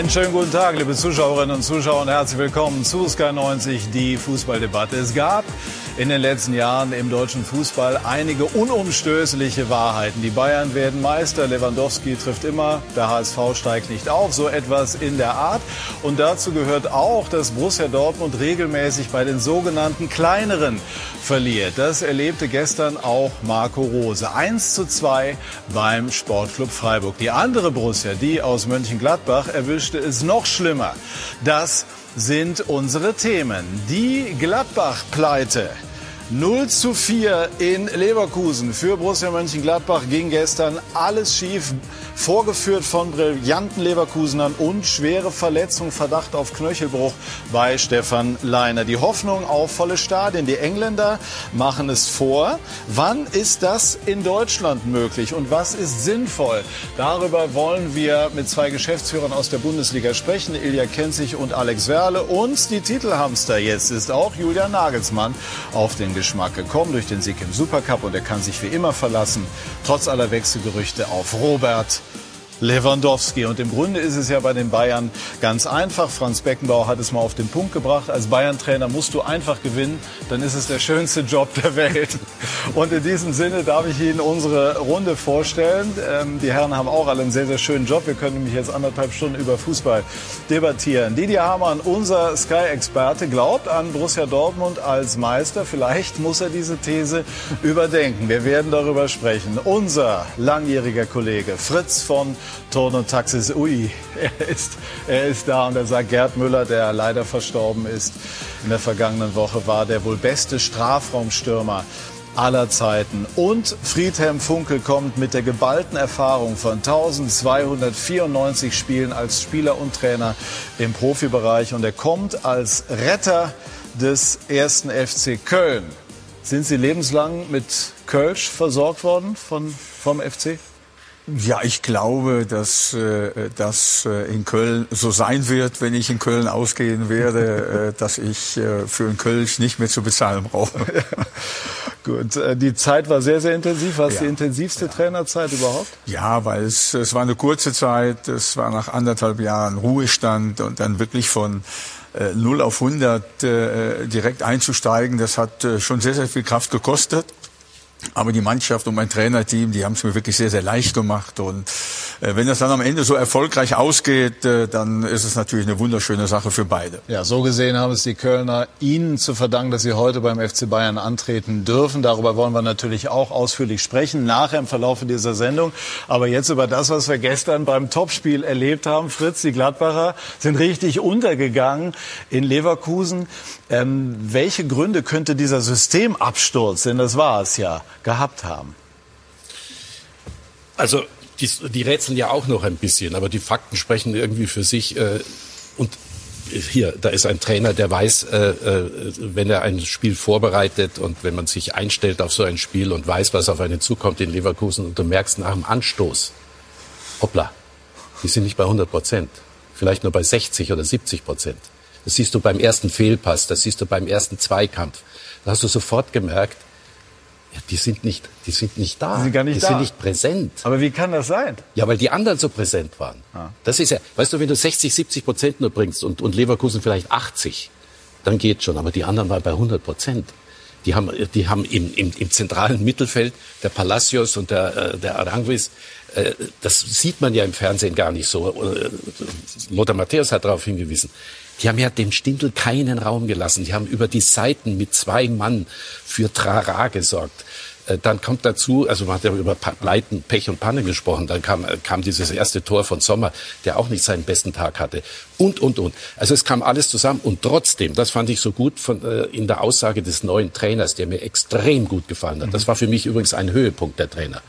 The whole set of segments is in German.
Einen schönen guten Tag, liebe Zuschauerinnen und Zuschauer, und herzlich willkommen zu Sky 90, die Fußballdebatte. Es gab in den letzten Jahren im deutschen Fußball einige unumstößliche Wahrheiten. Die Bayern werden Meister, Lewandowski trifft immer, der HSV steigt nicht auf, so etwas in der Art. Und dazu gehört auch, dass Borussia Dortmund regelmäßig bei den sogenannten kleineren verliert. Das erlebte gestern auch Marco Rose. 1 zu 2 beim Sportclub Freiburg. Die andere Borussia, die aus Mönchengladbach, erwischte es noch schlimmer. Das sind unsere Themen. Die Gladbach-Pleite. 0 zu 4 in Leverkusen. Für Borussia Mönchengladbach ging gestern alles schief. Vorgeführt von brillanten Leverkusenern und schwere Verletzung, Verdacht auf Knöchelbruch bei Stefan Leiner. Die Hoffnung auf volle Stadien. Die Engländer machen es vor. Wann ist das in Deutschland möglich und was ist sinnvoll? Darüber wollen wir mit zwei Geschäftsführern aus der Bundesliga sprechen. Ilja Kenzig und Alex Werle. Und die Titelhamster jetzt ist auch Julian Nagelsmann auf den Geschmack gekommen durch den Sieg im Supercup und er kann sich wie immer verlassen, trotz aller Wechselgerüchte, auf Robert Lewandowski. Und im Grunde ist es ja bei den Bayern ganz einfach. Franz Beckenbauer hat es mal auf den Punkt gebracht. Als Bayern-Trainer musst du einfach gewinnen, dann ist es der schönste Job der Welt. Und in diesem Sinne darf ich Ihnen unsere Runde vorstellen. Ähm, die Herren haben auch alle einen sehr, sehr schönen Job. Wir können nämlich jetzt anderthalb Stunden über Fußball debattieren. Didier Hamann, unser Sky-Experte, glaubt an Borussia Dortmund als Meister. Vielleicht muss er diese These überdenken. Wir werden darüber sprechen. Unser langjähriger Kollege Fritz von Ton und Taxis, ui, er ist, er ist da und er sagt, Gerd Müller, der leider verstorben ist in der vergangenen Woche, war der wohl beste Strafraumstürmer aller Zeiten. Und Friedhelm Funkel kommt mit der geballten Erfahrung von 1294 Spielen als Spieler und Trainer im Profibereich und er kommt als Retter des ersten FC Köln. Sind Sie lebenslang mit Kölsch versorgt worden von, vom FC? Ja, ich glaube, dass äh, das äh, in Köln so sein wird, wenn ich in Köln ausgehen werde, äh, dass ich äh, für einen Kölsch nicht mehr zu bezahlen brauche. Gut, äh, die Zeit war sehr, sehr intensiv. War es ja. die intensivste ja. Trainerzeit überhaupt? Ja, weil es, es war eine kurze Zeit. Es war nach anderthalb Jahren Ruhestand und dann wirklich von äh, 0 auf 100 äh, direkt einzusteigen. Das hat äh, schon sehr, sehr viel Kraft gekostet. Aber die Mannschaft und mein Trainerteam, die haben es mir wirklich sehr, sehr leicht gemacht. Und äh, wenn das dann am Ende so erfolgreich ausgeht, äh, dann ist es natürlich eine wunderschöne Sache für beide. Ja, so gesehen haben es die Kölner Ihnen zu verdanken, dass Sie heute beim FC Bayern antreten dürfen. Darüber wollen wir natürlich auch ausführlich sprechen, nachher im Verlauf dieser Sendung. Aber jetzt über das, was wir gestern beim Topspiel erlebt haben. Fritz, die Gladbacher sind richtig untergegangen in Leverkusen. Ähm, welche Gründe könnte dieser Systemabsturz, denn das war es ja, gehabt haben? Also die, die rätseln ja auch noch ein bisschen, aber die Fakten sprechen irgendwie für sich. Äh, und hier, da ist ein Trainer, der weiß, äh, äh, wenn er ein Spiel vorbereitet und wenn man sich einstellt auf so ein Spiel und weiß, was auf einen zukommt in Leverkusen und du merkst nach dem Anstoß, hoppla, die sind nicht bei 100 Prozent, vielleicht nur bei 60 oder 70 Prozent. Das siehst du beim ersten Fehlpass, das siehst du beim ersten Zweikampf. Da hast du sofort gemerkt, ja, die sind nicht, die sind nicht da. Die sind gar nicht die da. sind nicht präsent. Aber wie kann das sein? Ja, weil die anderen so präsent waren. Ah. Das ist ja, weißt du, wenn du 60, 70 Prozent nur bringst und, und Leverkusen vielleicht 80, dann geht schon. Aber die anderen waren bei 100 Prozent. Die haben, die haben im, im, im zentralen Mittelfeld, der Palacios und der, äh, der Aranguis, äh, das sieht man ja im Fernsehen gar nicht so. Äh, Lothar Matthäus hat darauf hingewiesen. Die haben ja dem Stindl keinen Raum gelassen. Die haben über die Seiten mit zwei Mann für Trara gesorgt. Äh, dann kommt dazu, also man hat ja über Pleiten, Pech und Panne gesprochen, dann kam, äh, kam dieses erste Tor von Sommer, der auch nicht seinen besten Tag hatte. Und, und, und. Also es kam alles zusammen und trotzdem, das fand ich so gut von, äh, in der Aussage des neuen Trainers, der mir extrem gut gefallen hat. Das war für mich übrigens ein Höhepunkt der Trainer.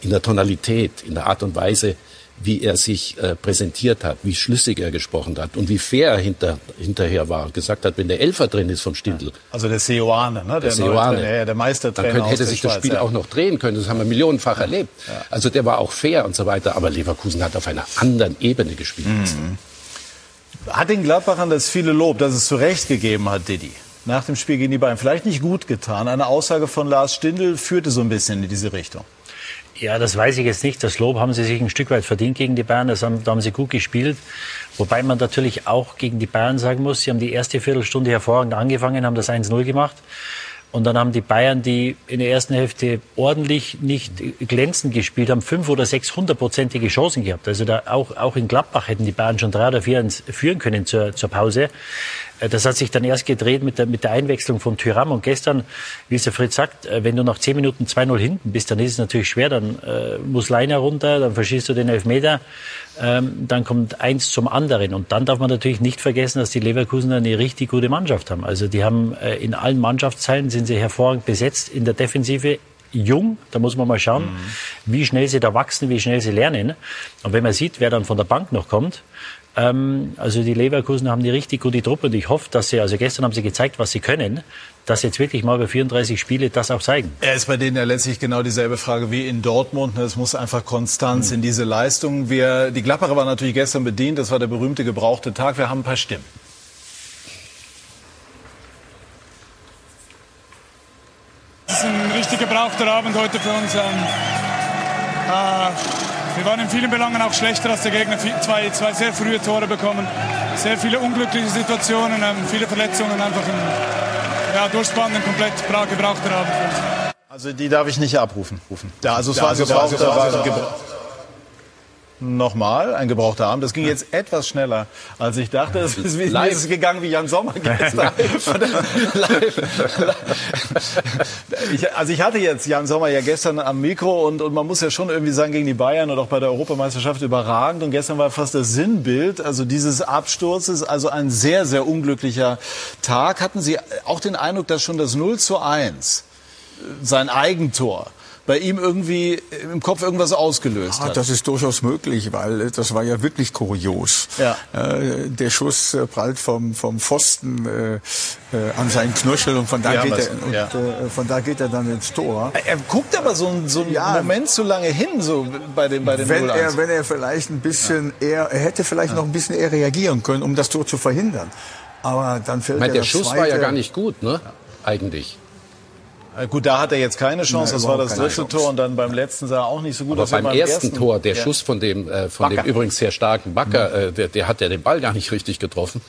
In der Tonalität, in der Art und Weise, wie er sich äh, präsentiert hat, wie schlüssig er gesprochen hat und wie fair er hinter, hinterher war. Gesagt hat, wenn der Elfer drin ist vom Stindl. Also der Seoane, ne? Der, Seoane. Der, der Meistertrainer. Dann könnte, hätte sich das Spiel ja. auch noch drehen können. Das haben wir millionenfach ja. erlebt. Ja. Also der war auch fair und so weiter. Aber Leverkusen hat auf einer anderen Ebene gespielt. Mhm. Hat den Gladbachern das viele Lob, dass es zu Recht gegeben hat, Didi? Nach dem Spiel gegen die Bayern. Vielleicht nicht gut getan. Eine Aussage von Lars Stindl führte so ein bisschen in diese Richtung. Ja, das weiß ich jetzt nicht. Das Lob haben sie sich ein Stück weit verdient gegen die Bayern. Das haben, da haben sie gut gespielt. Wobei man natürlich auch gegen die Bayern sagen muss, sie haben die erste Viertelstunde hervorragend angefangen, haben das 1-0 gemacht. Und dann haben die Bayern, die in der ersten Hälfte ordentlich nicht glänzend gespielt haben, fünf oder sechs hundertprozentige Chancen gehabt. Also da auch, auch in Gladbach hätten die Bayern schon drei oder vier führen können zur, zur Pause. Äh, das hat sich dann erst gedreht mit der, mit der Einwechslung von Tyram. Und gestern, wie es der Fritz sagt, äh, wenn du nach zehn Minuten 2-0 hinten bist, dann ist es natürlich schwer. Dann äh, muss Leiner runter, dann verschießt du den Elfmeter, ähm, dann kommt eins zum anderen. Und dann darf man natürlich nicht vergessen, dass die Leverkusener eine richtig gute Mannschaft haben. Also die haben äh, in allen Mannschaftsteilen sind sie hervorragend besetzt. In der Defensive jung. Da muss man mal schauen, mhm. wie schnell sie da wachsen, wie schnell sie lernen. Und wenn man sieht, wer dann von der Bank noch kommt, ähm, also die Leverkusen haben die richtig gute Truppe und ich hoffe, dass sie, also gestern haben sie gezeigt, was sie können, dass jetzt wirklich mal über 34 Spiele das auch zeigen. Er ist bei denen ja letztlich genau dieselbe Frage wie in Dortmund. Es muss einfach Konstanz mhm. in diese Leistung. Wir, die Glapperer waren natürlich gestern bedient. Das war der berühmte gebrauchte Tag. Wir haben ein paar Stimmen. Es ist ein richtig gebrauchter Abend heute für uns. Ähm, äh, wir waren in vielen Belangen auch schlechter als der Gegner. Zwei, zwei sehr frühe Tore bekommen, sehr viele unglückliche Situationen, ähm, viele Verletzungen. Einfach ein ja, durchspannend, komplett gebrauchter Abend. Also die darf ich nicht abrufen. Rufen. Ja, also es war gebrauchter, gebrauchter, Nochmal, ein gebrauchter Arm. Das ging jetzt etwas schneller, als ich dachte. Es ist, wie, live. ist gegangen wie Jan Sommer gestern. ich, also ich hatte jetzt Jan Sommer ja gestern am Mikro und, und man muss ja schon irgendwie sagen, gegen die Bayern und auch bei der Europameisterschaft überragend. Und gestern war fast das Sinnbild, also dieses Absturzes, also ein sehr, sehr unglücklicher Tag. Hatten Sie auch den Eindruck, dass schon das 0 zu 1 sein Eigentor bei ihm irgendwie im Kopf irgendwas ausgelöst ja, hat. Das ist durchaus möglich, weil das war ja wirklich kurios. Ja. Äh, der Schuss äh, prallt vom, vom Pfosten äh, äh, an seinen Knöchel und von da, geht er, und, ja. äh, von da geht er dann ins Tor. Er guckt aber so, so einen ja, Moment zu lange hin, so bei dem, bei dem wenn er, wenn er vielleicht ein bisschen eher, er hätte vielleicht noch ein bisschen eher reagieren können, um das Tor zu verhindern. Aber dann fällt ich meine, der Schuss zweite. war ja gar nicht gut, ne? Eigentlich. Äh, gut, da hat er jetzt keine Chance. Nein, das war das dritte Tor und dann beim letzten sah er auch nicht so gut aus. Beim, beim ersten, ersten Tor, der ja. Schuss von dem, äh, von dem übrigens sehr starken Backer, äh, der, der hat ja den Ball gar nicht richtig getroffen.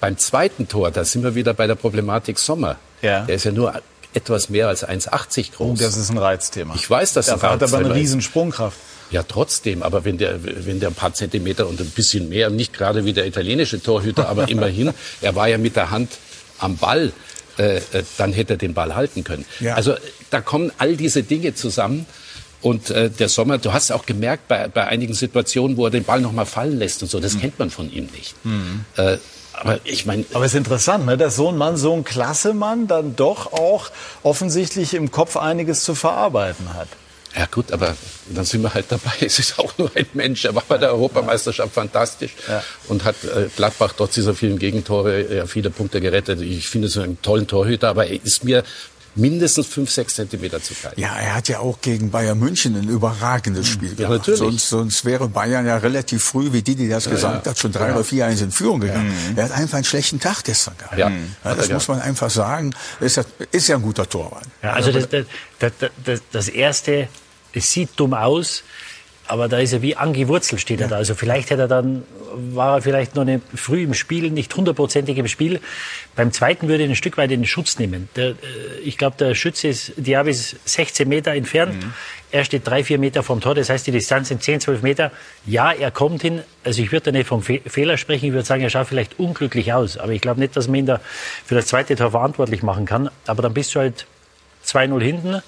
Beim zweiten Tor, da sind wir wieder bei der Problematik Sommer. Ja. Der ist ja nur etwas mehr als 1,80 groß. Oh, das ist ein Reizthema. Ich weiß, dass er hat aber eine riesen Sprungkraft. Ja, trotzdem. Aber wenn der, wenn der ein paar Zentimeter und ein bisschen mehr, nicht gerade wie der italienische Torhüter, aber immerhin, er war ja mit der Hand am Ball. Äh, äh, dann hätte er den Ball halten können. Ja. Also da kommen all diese Dinge zusammen. Und äh, der Sommer, du hast auch gemerkt bei, bei einigen Situationen, wo er den Ball noch mal fallen lässt und so, das mhm. kennt man von ihm nicht. Mhm. Äh, aber ich meine. Aber es ist interessant, ne, dass so ein Mann, so ein klasse Mann, dann doch auch offensichtlich im Kopf einiges zu verarbeiten hat. Ja gut, aber dann sind wir halt dabei. Es ist auch nur ein Mensch. Er war bei der Europameisterschaft fantastisch ja. und hat äh, Gladbach trotz dieser vielen Gegentore ja, viele Punkte gerettet. Ich finde es einen tollen Torhüter, aber er ist mir mindestens fünf, sechs Zentimeter zu klein. Ja, er hat ja auch gegen Bayern München ein überragendes Spiel ja, gemacht. Natürlich. Sonst, sonst wäre Bayern ja relativ früh, wie Didi das ja, gesagt ja. hat, schon drei ja. oder vier eins in Führung gegangen. Er hat einfach einen schlechten Tag gestern gehabt. Ja. das muss man einfach sagen. Ist ja, ist ja ein guter Torwart. Ja, also das, das, das, das erste es sieht dumm aus, aber da ist er wie angewurzelt, steht er da. Also vielleicht hätte er dann, war er vielleicht noch nicht früh im Spiel, nicht hundertprozentig im Spiel. Beim zweiten würde er ein Stück weit in den Schutz nehmen. Der, äh, ich glaube, der Schütze ist, Diaby ist 16 Meter entfernt. Mhm. Er steht drei, vier Meter vom Tor. Das heißt, die Distanz sind 10, 12 Meter. Ja, er kommt hin. Also ich würde da nicht vom Fe Fehler sprechen. Ich würde sagen, er schaut vielleicht unglücklich aus. Aber ich glaube nicht, dass man ihn da für das zweite Tor verantwortlich machen kann. Aber dann bist du halt 2-0 hinten.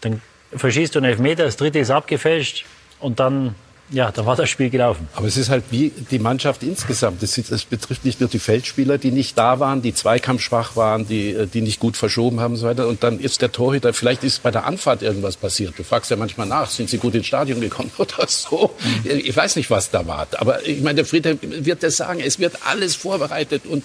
Dann verschießt du einen Elfmeter, das dritte ist abgefälscht und dann ja, dann war das Spiel gelaufen. Aber es ist halt wie die Mannschaft insgesamt. Es, betrifft nicht nur die Feldspieler, die nicht da waren, die zweikampfschwach waren, die, äh, die nicht gut verschoben haben und so weiter. Und dann ist der Torhüter, vielleicht ist bei der Anfahrt irgendwas passiert. Du fragst ja manchmal nach, sind sie gut ins Stadion gekommen oder so. Mhm. Ich weiß nicht, was da war. Aber ich meine, der Friedhelm wird das sagen. Es wird alles vorbereitet und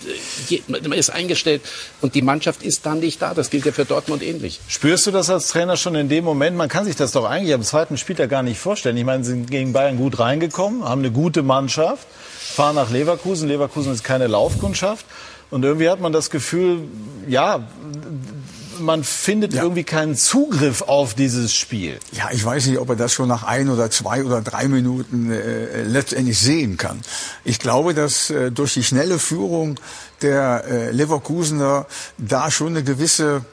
äh, man ist eingestellt. Und die Mannschaft ist dann nicht da. Das gilt ja für Dortmund ähnlich. Spürst du das als Trainer schon in dem Moment? Man kann sich das doch eigentlich am zweiten Spieltag gar nicht vorstellen. Ich meine, sie sind gegen Bayern Bayern gut reingekommen, haben eine gute Mannschaft, fahren nach Leverkusen. Leverkusen ist keine Laufkundschaft. Und irgendwie hat man das Gefühl, ja, man findet ja. irgendwie keinen Zugriff auf dieses Spiel. Ja, ich weiß nicht, ob er das schon nach ein oder zwei oder drei Minuten äh, letztendlich sehen kann. Ich glaube, dass äh, durch die schnelle Führung der äh, Leverkusener da schon eine gewisse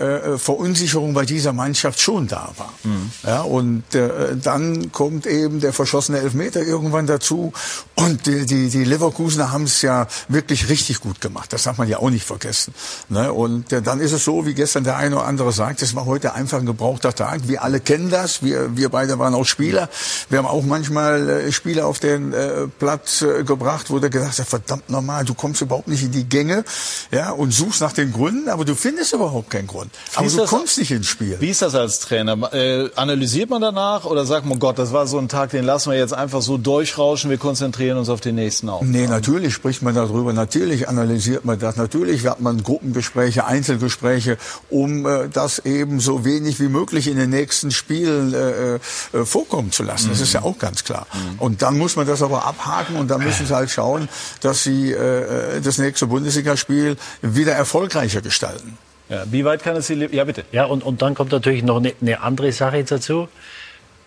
äh, Verunsicherung bei dieser Mannschaft schon da war. Mhm. Ja, und äh, dann kommt eben der verschossene Elfmeter irgendwann dazu. Und die, die, die Leverkusener haben es ja wirklich richtig gut gemacht. Das darf man ja auch nicht vergessen. Ne? Und äh, dann ist es so, wie gestern der eine oder andere sagt, es war heute einfach ein gebrauchter Tag. Wir alle kennen das. Wir, wir beide waren auch Spieler. Wir haben auch manchmal äh, Spieler auf den äh, Platz äh, gebracht, wo der gesagt hat, verdammt normal, du kommst überhaupt nicht in die Gänge ja, und suchst nach den Gründen, aber du findest überhaupt keinen Grund. Aber du das, kommst nicht ins Spiel. Wie ist das als Trainer? Äh, analysiert man danach oder sagt man, Gott, das war so ein Tag, den lassen wir jetzt einfach so durchrauschen, wir konzentrieren uns auf den nächsten Aufgaben? Nee, natürlich spricht man darüber, natürlich analysiert man das, natürlich hat man Gruppengespräche, Einzelgespräche, um äh, das eben so wenig wie möglich in den nächsten Spielen äh, äh, vorkommen zu lassen. Mhm. Das ist ja auch ganz klar. Mhm. Und dann muss man das aber abhaken und dann müssen sie halt schauen, dass sie äh, das nächste Bundesligaspiel wieder erfolgreicher gestalten. Ja, wie weit kann es Sie Ja, bitte. Ja, und, und dann kommt natürlich noch eine, eine andere Sache dazu.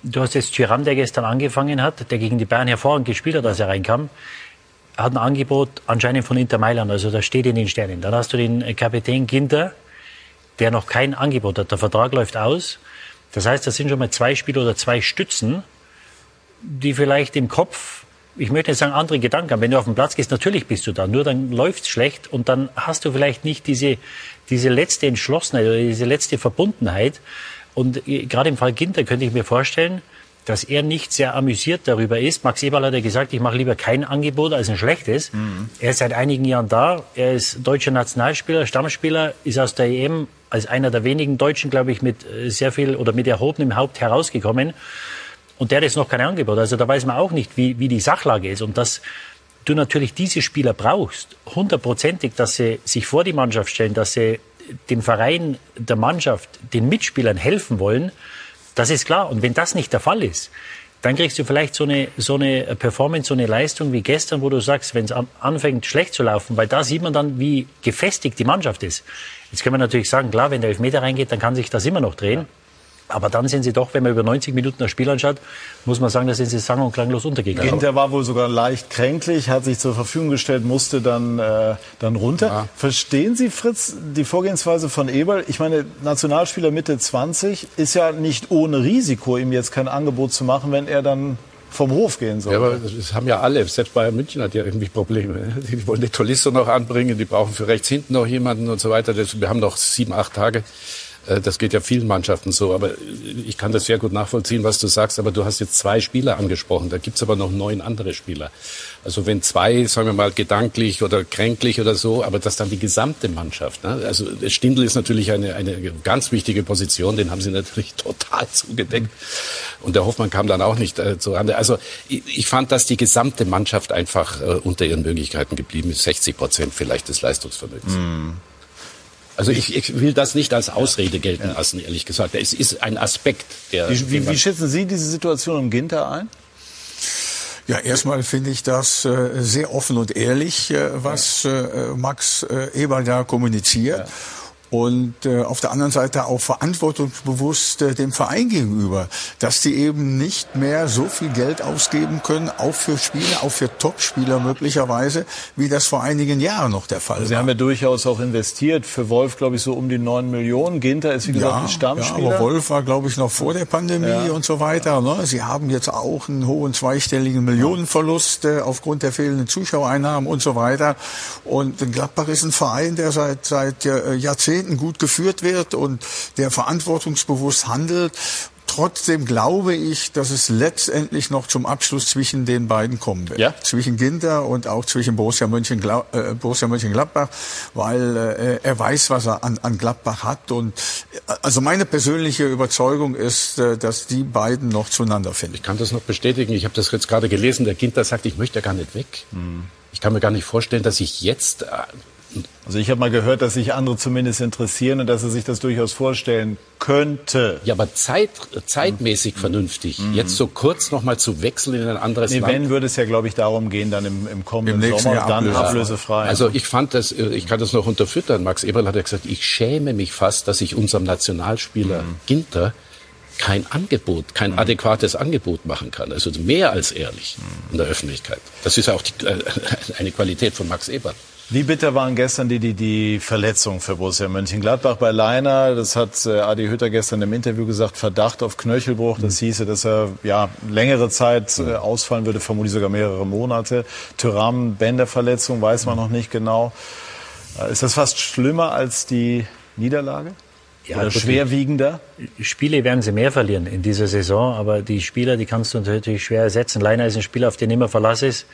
Du hast jetzt Tyram, der gestern angefangen hat, der gegen die Bayern hervorragend gespielt hat, als er reinkam. Hat ein Angebot anscheinend von Inter Mailand, also das steht in den Sternen. Dann hast du den Kapitän Ginter, der noch kein Angebot hat. Der Vertrag läuft aus. Das heißt, das sind schon mal zwei Spieler oder zwei Stützen, die vielleicht im Kopf ich möchte nicht sagen, andere Gedanken haben. Wenn du auf den Platz gehst, natürlich bist du da. Nur dann läuft's schlecht und dann hast du vielleicht nicht diese, diese letzte Entschlossenheit oder diese letzte Verbundenheit. Und äh, gerade im Fall Ginter könnte ich mir vorstellen, dass er nicht sehr amüsiert darüber ist. Max Eberl hat ja gesagt, ich mache lieber kein Angebot als ein schlechtes. Mhm. Er ist seit einigen Jahren da. Er ist deutscher Nationalspieler, Stammspieler, ist aus der EM als einer der wenigen Deutschen, glaube ich, mit äh, sehr viel oder mit erhobenem Haupt herausgekommen. Und der hat jetzt noch kein Angebot. Also da weiß man auch nicht, wie, wie die Sachlage ist. Und dass du natürlich diese Spieler brauchst, hundertprozentig, dass sie sich vor die Mannschaft stellen, dass sie dem Verein, der Mannschaft, den Mitspielern helfen wollen, das ist klar. Und wenn das nicht der Fall ist, dann kriegst du vielleicht so eine, so eine Performance, so eine Leistung wie gestern, wo du sagst, wenn es anfängt schlecht zu laufen, weil da sieht man dann, wie gefestigt die Mannschaft ist. Jetzt können wir natürlich sagen, klar, wenn der Elfmeter reingeht, dann kann sich das immer noch drehen. Aber dann sind sie doch, wenn man über 90 Minuten das Spiel anschaut, muss man sagen, da sind sie sang- und klanglos untergegangen. Ginter war wohl sogar leicht kränklich, hat sich zur Verfügung gestellt, musste dann, äh, dann runter. Ja. Verstehen Sie, Fritz, die Vorgehensweise von Eberl? Ich meine, Nationalspieler Mitte 20 ist ja nicht ohne Risiko, ihm jetzt kein Angebot zu machen, wenn er dann vom Hof gehen soll. Ja, aber das haben ja alle. Selbst Bayern München hat ja irgendwie Probleme. Die wollen die Tolisso noch anbringen, die brauchen für rechts hinten noch jemanden und so weiter. Wir haben noch sieben, acht Tage. Äh, das geht ja vielen Mannschaften so. Aber ich kann das sehr gut nachvollziehen, was du sagst. Aber du hast jetzt zwei Spieler angesprochen. Da gibt's aber noch neun andere Spieler. Also wenn zwei, sagen wir mal, gedanklich oder kränklich oder so, aber das dann die gesamte Mannschaft. Ne? Also Stindl ist natürlich eine, eine ganz wichtige Position. Den haben sie natürlich total zugedeckt. Und der Hoffmann kam dann auch nicht äh, zu Rande. Also ich, ich fand, dass die gesamte Mannschaft einfach äh, unter ihren Möglichkeiten geblieben ist. 60 Prozent vielleicht des Leistungsvermögens. Mm. Also ich, ich will das nicht als Ausrede gelten lassen, ehrlich gesagt. Es ist ein Aspekt, der. Wie, wie, wie schätzen Sie diese Situation um Ginter ein? Ja, erstmal finde ich das äh, sehr offen und ehrlich, äh, was äh, Max äh, Eber da kommuniziert. Ja und äh, auf der anderen Seite auch verantwortungsbewusst äh, dem Verein gegenüber, dass die eben nicht mehr so viel Geld ausgeben können, auch für Spieler, auch für Topspieler möglicherweise, wie das vor einigen Jahren noch der Fall Sie war. Sie haben ja durchaus auch investiert. Für Wolf, glaube ich, so um die neun Millionen. Ginter ist, wie gesagt, ja, ein Stammspieler. Ja, aber Wolf war, glaube ich, noch vor der Pandemie ja. und so weiter. Ne? Sie haben jetzt auch einen hohen zweistelligen Millionenverlust äh, aufgrund der fehlenden Zuschauereinnahmen und so weiter. Und Gladbach ist ein Verein, der seit, seit äh, Jahrzehnten Jahrzehnten gut geführt wird und der verantwortungsbewusst handelt. Trotzdem glaube ich, dass es letztendlich noch zum Abschluss zwischen den beiden kommen wird. Ja? Zwischen Ginter und auch zwischen Borussia, Mönchengla äh, Borussia Mönchengladbach, weil äh, er weiß, was er an, an Gladbach hat. Und äh, also meine persönliche Überzeugung ist, äh, dass die beiden noch zueinander finden. Ich kann das noch bestätigen. Ich habe das jetzt gerade gelesen. Der Ginter sagt, ich möchte gar nicht weg. Mhm. Ich kann mir gar nicht vorstellen, dass ich jetzt äh, Also ich habe mal gehört, dass sich andere zumindest interessieren und dass er sich das durchaus vorstellen könnte. Ja, aber Zeit, zeitmäßig mhm. vernünftig. Mhm. Jetzt so kurz noch mal zu wechseln in ein anderes nee, Land. Wenn würde es ja, glaube ich, darum gehen, dann im, im kommenden Im Sommer Jahr dann ablösefrei. ablösefrei. Also ich fand das, äh, ich kann das noch unterfüttern. Max Eberl hat ja gesagt, ich schäme mich fast, dass ich unserem Nationalspieler mhm. Ginter kein Angebot, kein mhm. adäquates Angebot machen kann. Also mehr als ehrlich mhm. in der Öffentlichkeit. Das ist ja auch die, äh, eine Qualität von Max Ebert. Wie bitter waren gestern die, die, die Verletzungen für Borussia Mönchengladbach bei Leiner? Das hat äh, Adi Hütter gestern im Interview gesagt, Verdacht auf Knöchelbruch. Das mhm. hieße, dass er ja längere Zeit äh, ausfallen würde, vermutlich sogar mehrere Monate. Tyram, Bänderverletzung, weiß man noch nicht genau. Äh, ist das fast schlimmer als die Niederlage? Ja, Oder schwerwiegender? Spiele werden sie mehr verlieren in dieser Saison, aber die Spieler, die kannst du natürlich schwer ersetzen. Leiner ist ein Spieler, auf den immer Verlass ist,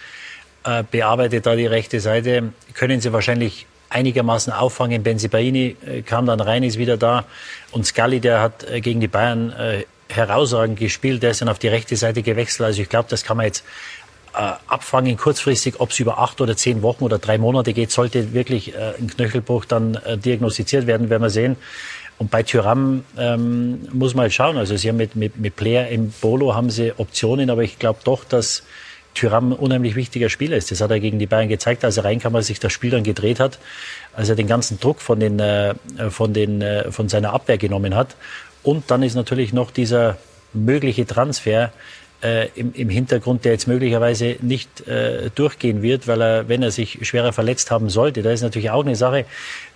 äh, bearbeitet da die rechte Seite, können sie wahrscheinlich einigermaßen auffangen. Benzibaini äh, kam dann rein, ist wieder da. Und Scully, der hat äh, gegen die Bayern äh, herausragend gespielt, der ist dann auf die rechte Seite gewechselt. Also ich glaube, das kann man jetzt abfangen kurzfristig, ob es über acht oder zehn Wochen oder drei Monate geht, sollte wirklich ein Knöchelbruch dann diagnostiziert werden, werden wir sehen. Und bei Tyram ähm, muss man halt schauen. Also sie haben mit, mit, mit Player im Bolo haben sie Optionen, aber ich glaube doch, dass Tyram ein unheimlich wichtiger Spieler ist. Das hat er gegen die Bayern gezeigt, als er reinkam, als sich das Spiel dann gedreht hat, als er den ganzen Druck von, den, äh, von, den, äh, von seiner Abwehr genommen hat. Und dann ist natürlich noch dieser mögliche Transfer äh, im, im Hintergrund, der jetzt möglicherweise nicht äh, durchgehen wird, weil er, wenn er sich schwerer verletzt haben sollte, da ist natürlich auch eine Sache.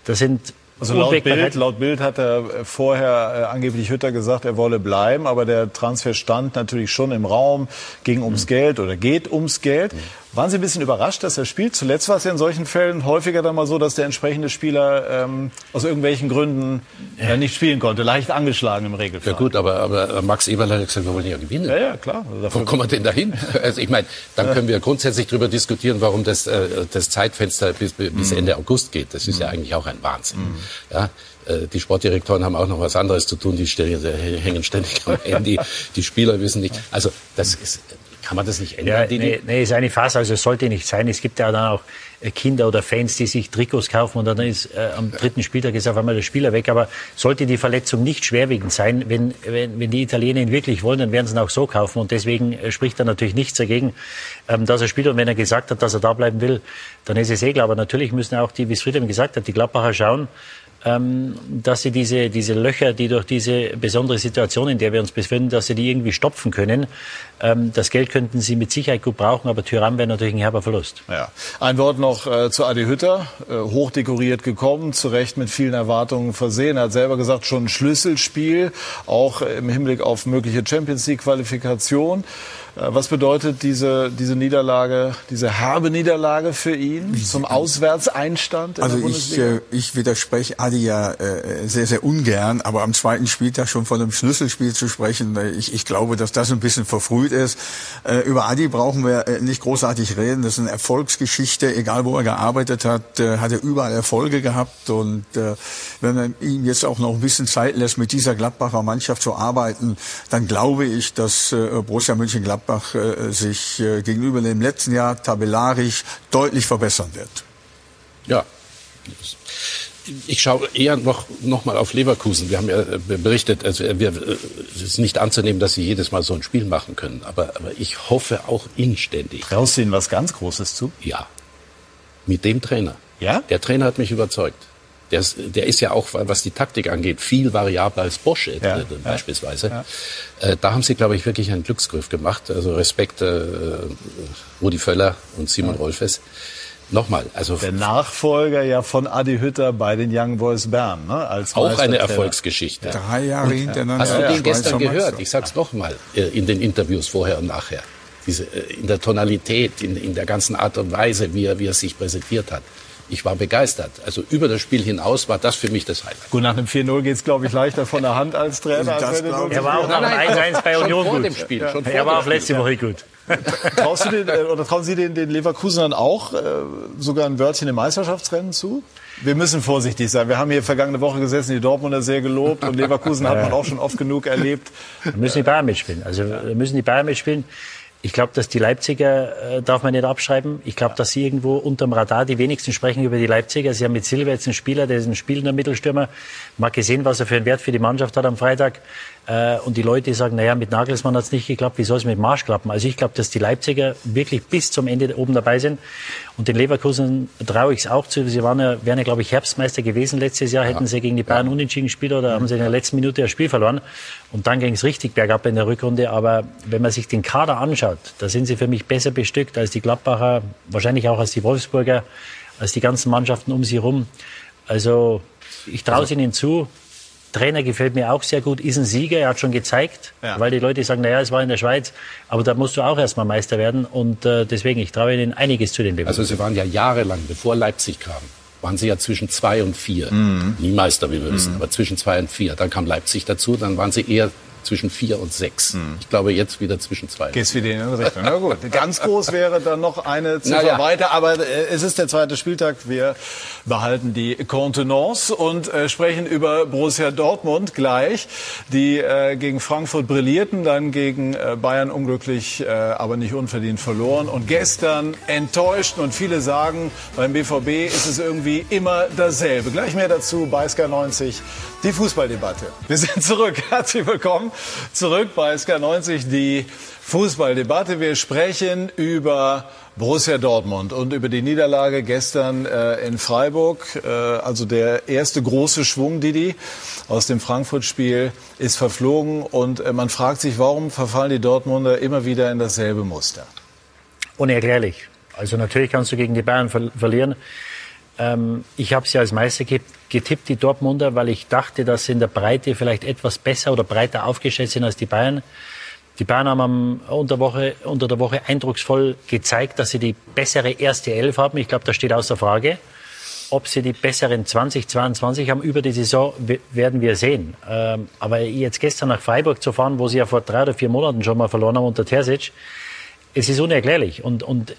Da sind also laut Bild, laut Bild hat er vorher äh, angeblich Hütter gesagt, er wolle bleiben, aber der Transfer stand natürlich schon im Raum, ging ums mhm. Geld oder geht ums Geld. Mhm. Waren Sie ein bisschen überrascht, dass er spielt? Zuletzt war es ja in solchen Fällen häufiger dann mal so, dass der entsprechende Spieler ähm, aus irgendwelchen Gründen äh, nicht spielen konnte, leicht angeschlagen im Regelfall. Ja gut, aber, aber Max Eberl hat gesagt, wir wollen ja gewinnen. Ja, ja, klar. Also Wo kommen wir denn dahin? Also ich meine, dann können wir grundsätzlich darüber diskutieren, warum das, äh, das Zeitfenster bis, bis mhm. Ende August geht. Das ist ja mhm. eigentlich auch ein Wahnsinn. Mhm. Ja, äh, die Sportdirektoren haben auch noch was anderes zu tun. Die stellen, hängen ständig am Handy. Die Spieler wissen nicht. Also das ist kann man das nicht ändern? Ja, nee, nee, ist eine Phase, also es sollte nicht sein. Es gibt ja dann auch äh, Kinder oder Fans, die sich Trikots kaufen und dann ist äh, am dritten Spieltag ist auf einmal der Spieler weg. Aber sollte die Verletzung nicht schwerwiegend sein, wenn, wenn, wenn die Italiener ihn wirklich wollen, dann werden sie ihn auch so kaufen. Und deswegen äh, spricht da natürlich nichts dagegen, ähm, dass er spielt. Und wenn er gesagt hat, dass er da bleiben will, dann ist es eh klar. Aber natürlich müssen auch die, wie es Friedhelm gesagt hat, die Gladbacher schauen, ähm, dass sie diese, diese Löcher, die durch diese besondere Situation, in der wir uns befinden, dass sie die irgendwie stopfen können. Ähm, das Geld könnten sie mit Sicherheit gut brauchen, aber Tyrann wäre natürlich ein herber Verlust. Ja. Ein Wort noch äh, zu Adi Hütter, äh, hochdekoriert gekommen, zu Recht mit vielen Erwartungen versehen. Er hat selber gesagt, schon ein Schlüsselspiel, auch im Hinblick auf mögliche Champions League Qualifikation. Äh, was bedeutet diese, diese Niederlage, diese herbe Niederlage für ihn zum Auswärtseinstand? also ich, äh, ich widerspreche Adi ja äh, sehr, sehr ungern, aber am zweiten Spieltag schon von einem Schlüsselspiel zu sprechen, ich, ich glaube, dass das ein bisschen verfrüht ist. Über Adi brauchen wir nicht großartig reden. Das ist eine Erfolgsgeschichte, egal wo er gearbeitet hat, hat er überall Erfolge gehabt. Und wenn man ihm jetzt auch noch ein bisschen Zeit lässt, mit dieser Gladbacher Mannschaft zu arbeiten, dann glaube ich, dass Borussia Mönchengladbach Gladbach äh, sich äh, gegenüber dem letzten Jahr tabellarisch deutlich verbessern wird. Ja. Ich schaue eher noch, noch mal auf Leverkusen. Wir haben ja äh, berichtet, also wir, es ist nicht anzunehmen, dass sie jedes Mal so ein Spiel machen können. Aber, aber ich hoffe auch inständig. Traust du ihnen was ganz Großes zu? Ja. Mit dem Trainer. Ja? Der Trainer hat mich überzeugt. Der ist, der ist ja auch, was die Taktik angeht, viel variabler als Bosch äh, ja, beispielsweise. Ja. Äh, da haben sie, glaube ich, wirklich einen Glücksgriff gemacht. Also Respekt äh, Rudi Völler und Simon ja. Rolfes. Nochmal, also der Nachfolger ja von Adi Hütter bei den Young Boys Bern, ne? Als auch eine Erfolgsgeschichte. Drei Jahre hintereinander. Hast du den gestern gehört? Ich sag's nochmal äh, in den Interviews vorher und nachher. Diese, äh, in der Tonalität, in, in der ganzen Art und Weise, wie er, wie er sich präsentiert hat ich war begeistert. Also über das Spiel hinaus war das für mich das Highlight. Gut, nach einem 4-0 geht es, glaube ich, leichter von der Hand als Trainer. Als er war auch nach dem 1-1 bei Union gut. Dem Spiel, ja. er war auch letzte Woche gut. Traust du den, äh, oder trauen Sie den, den Leverkusenern auch äh, sogar ein Wörtchen im Meisterschaftsrennen zu? Wir müssen vorsichtig sein. Wir haben hier vergangene Woche gesessen, die Dortmunder sehr gelobt und Leverkusen hat man auch schon oft genug erlebt. Da müssen die Bayern mitspielen. Also da müssen die Bayern mitspielen. Ich glaube, dass die Leipziger äh, darf man nicht abschreiben. Ich glaube, dass sie irgendwo unterm Radar die wenigsten sprechen über die Leipziger. Sie haben mit Silva jetzt einen Spieler, der ist ein spielender Mittelstürmer. Hat gesehen, was er für einen Wert für die Mannschaft hat am Freitag. Äh, und die Leute sagen, naja, mit Nagelsmann hat es nicht geklappt, wie soll es mit Marsch klappen? Also ich glaube, dass die Leipziger wirklich bis zum Ende oben dabei sind. Und den Leverkusen traue ich es auch zu. Sie waren ja, wären ja, glaube ich, Herbstmeister gewesen letztes Jahr. Hätten sie gegen die Bayern ja. unentschieden gespielt oder haben sie in der letzten Minute das Spiel verloren. Und dann ging es richtig bergab in der Rückrunde. Aber wenn man sich den Kader anschaut, da sind sie für mich besser bestückt als die Gladbacher, wahrscheinlich auch als die Wolfsburger, als die ganzen Mannschaften um sie herum. Also ich traue es also, ihnen zu. Trainer gefällt mir auch sehr gut, ist ein Sieger, er hat schon gezeigt, ja. weil die Leute sagen, naja, es war in der Schweiz, aber da musst du auch erstmal Meister werden und äh, deswegen, ich traue Ihnen einiges zu den Leverkusen. Also Sie waren ja jahrelang, bevor Leipzig kam, waren Sie ja zwischen zwei und vier. Mhm. Nie Meister, wie wir mhm. wissen, aber zwischen zwei und vier. Dann kam Leipzig dazu, dann waren Sie eher zwischen vier und sechs. Hm. Ich glaube jetzt wieder zwischen zwei. Gehst wieder in die Richtung. Na gut. Ganz groß wäre dann noch eine Ziffer ja. weiter, aber äh, es ist der zweite Spieltag. Wir behalten die Kontenance und äh, sprechen über Borussia Dortmund gleich, die äh, gegen Frankfurt brillierten, dann gegen äh, Bayern unglücklich, äh, aber nicht unverdient verloren und gestern enttäuscht und viele sagen, beim BVB ist es irgendwie immer dasselbe. Gleich mehr dazu bei Sky 90, die Fußballdebatte. Wir sind zurück. Herzlich willkommen zurück bei SK90, die Fußballdebatte. Wir sprechen über Borussia Dortmund und über die Niederlage gestern äh, in Freiburg. Äh, also der erste große Schwung, Didi, aus dem Frankfurt-Spiel ist verflogen. Und äh, man fragt sich, warum verfallen die Dortmunder immer wieder in dasselbe Muster? Unerklärlich. Also natürlich kannst du gegen die Bayern ver verlieren. Ähm, ich habe sie als Meister getippt, die Dortmunder, weil ich dachte, dass sie in der Breite vielleicht etwas besser oder breiter aufgestellt sind als die Bayern. Die Bayern haben am, unter, Woche, unter der Woche eindrucksvoll gezeigt, dass sie die bessere erste Elf haben. Ich glaube, das steht außer Frage. Ob sie die besseren 2022 haben über die Saison, werden wir sehen. Ähm, aber jetzt gestern nach Freiburg zu fahren, wo sie ja vor drei oder vier Monaten schon mal verloren haben unter Terzic, es ist unerklärlich. Und, und äh,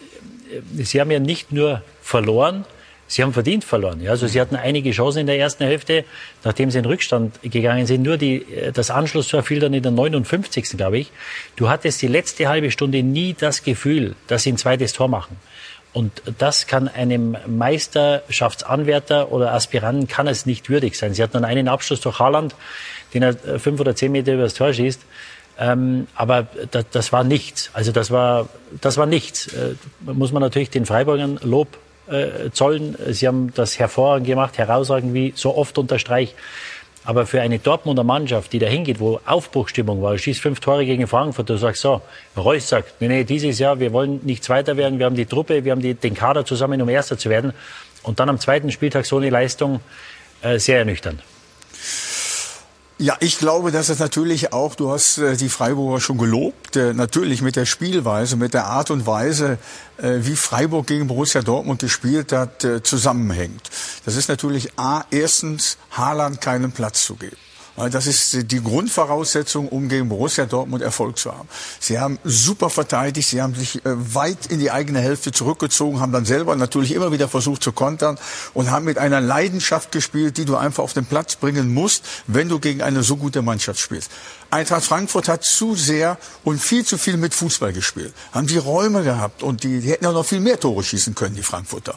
sie haben ja nicht nur verloren, Sie haben verdient verloren. Ja, also sie hatten einige Chancen in der ersten Hälfte, nachdem sie in Rückstand gegangen sind. Nur die, äh, das Anschlusstor fiel dann in der 59. glaube ich. Du hattest die letzte halbe Stunde nie das Gefühl, dass sie ein zweites Tor machen. Und das kann einem Meisterschaftsanwärter oder Aspiranten kann es nicht würdig sein. Sie hatten dann einen Abschluss durch Haaland, den er äh, fünf oder zehn Meter über das Tor schießt. Ähm, aber das, das war nichts. Also das war, das war nichts. Äh, muss man natürlich den Freiburgern Lob äh, zollen. Sie haben das hervorragend gemacht, herausragend, wie so oft unterstreicht. Aber für eine Dortmunder Mannschaft, die da hingeht, wo Aufbruchstimmung war, schießt fünf Tore gegen Frankfurt, du sagst so, Reus sagt, nee, nee, dieses Jahr, wir wollen nicht Zweiter werden, wir haben die Truppe, wir haben die, den Kader zusammen, um Erster zu werden. Und dann am zweiten Spieltag so eine Leistung, äh, sehr ernüchternd. Ja, ich glaube, dass es natürlich auch, du hast äh, die Freiburger schon gelobt, äh, natürlich mit der Spielweise, mit der Art und Weise, äh, wie Freiburg gegen Borussia Dortmund gespielt hat, äh, zusammenhängt. Das ist natürlich A, erstens Haaland keinen Platz zu geben. Das ist die Grundvoraussetzung, um gegen Borussia Dortmund Erfolg zu haben. Sie haben super verteidigt, sie haben sich äh, weit in die eigene Hälfte zurückgezogen, haben dann selber natürlich immer wieder versucht zu kontern und haben mit einer Leidenschaft gespielt, die du einfach auf den Platz bringen musst, wenn du gegen eine so gute Mannschaft spielst. Eintracht Frankfurt hat zu sehr und viel zu viel mit Fußball gespielt. Haben die Räume gehabt und die, die hätten auch noch viel mehr Tore schießen können, die Frankfurter.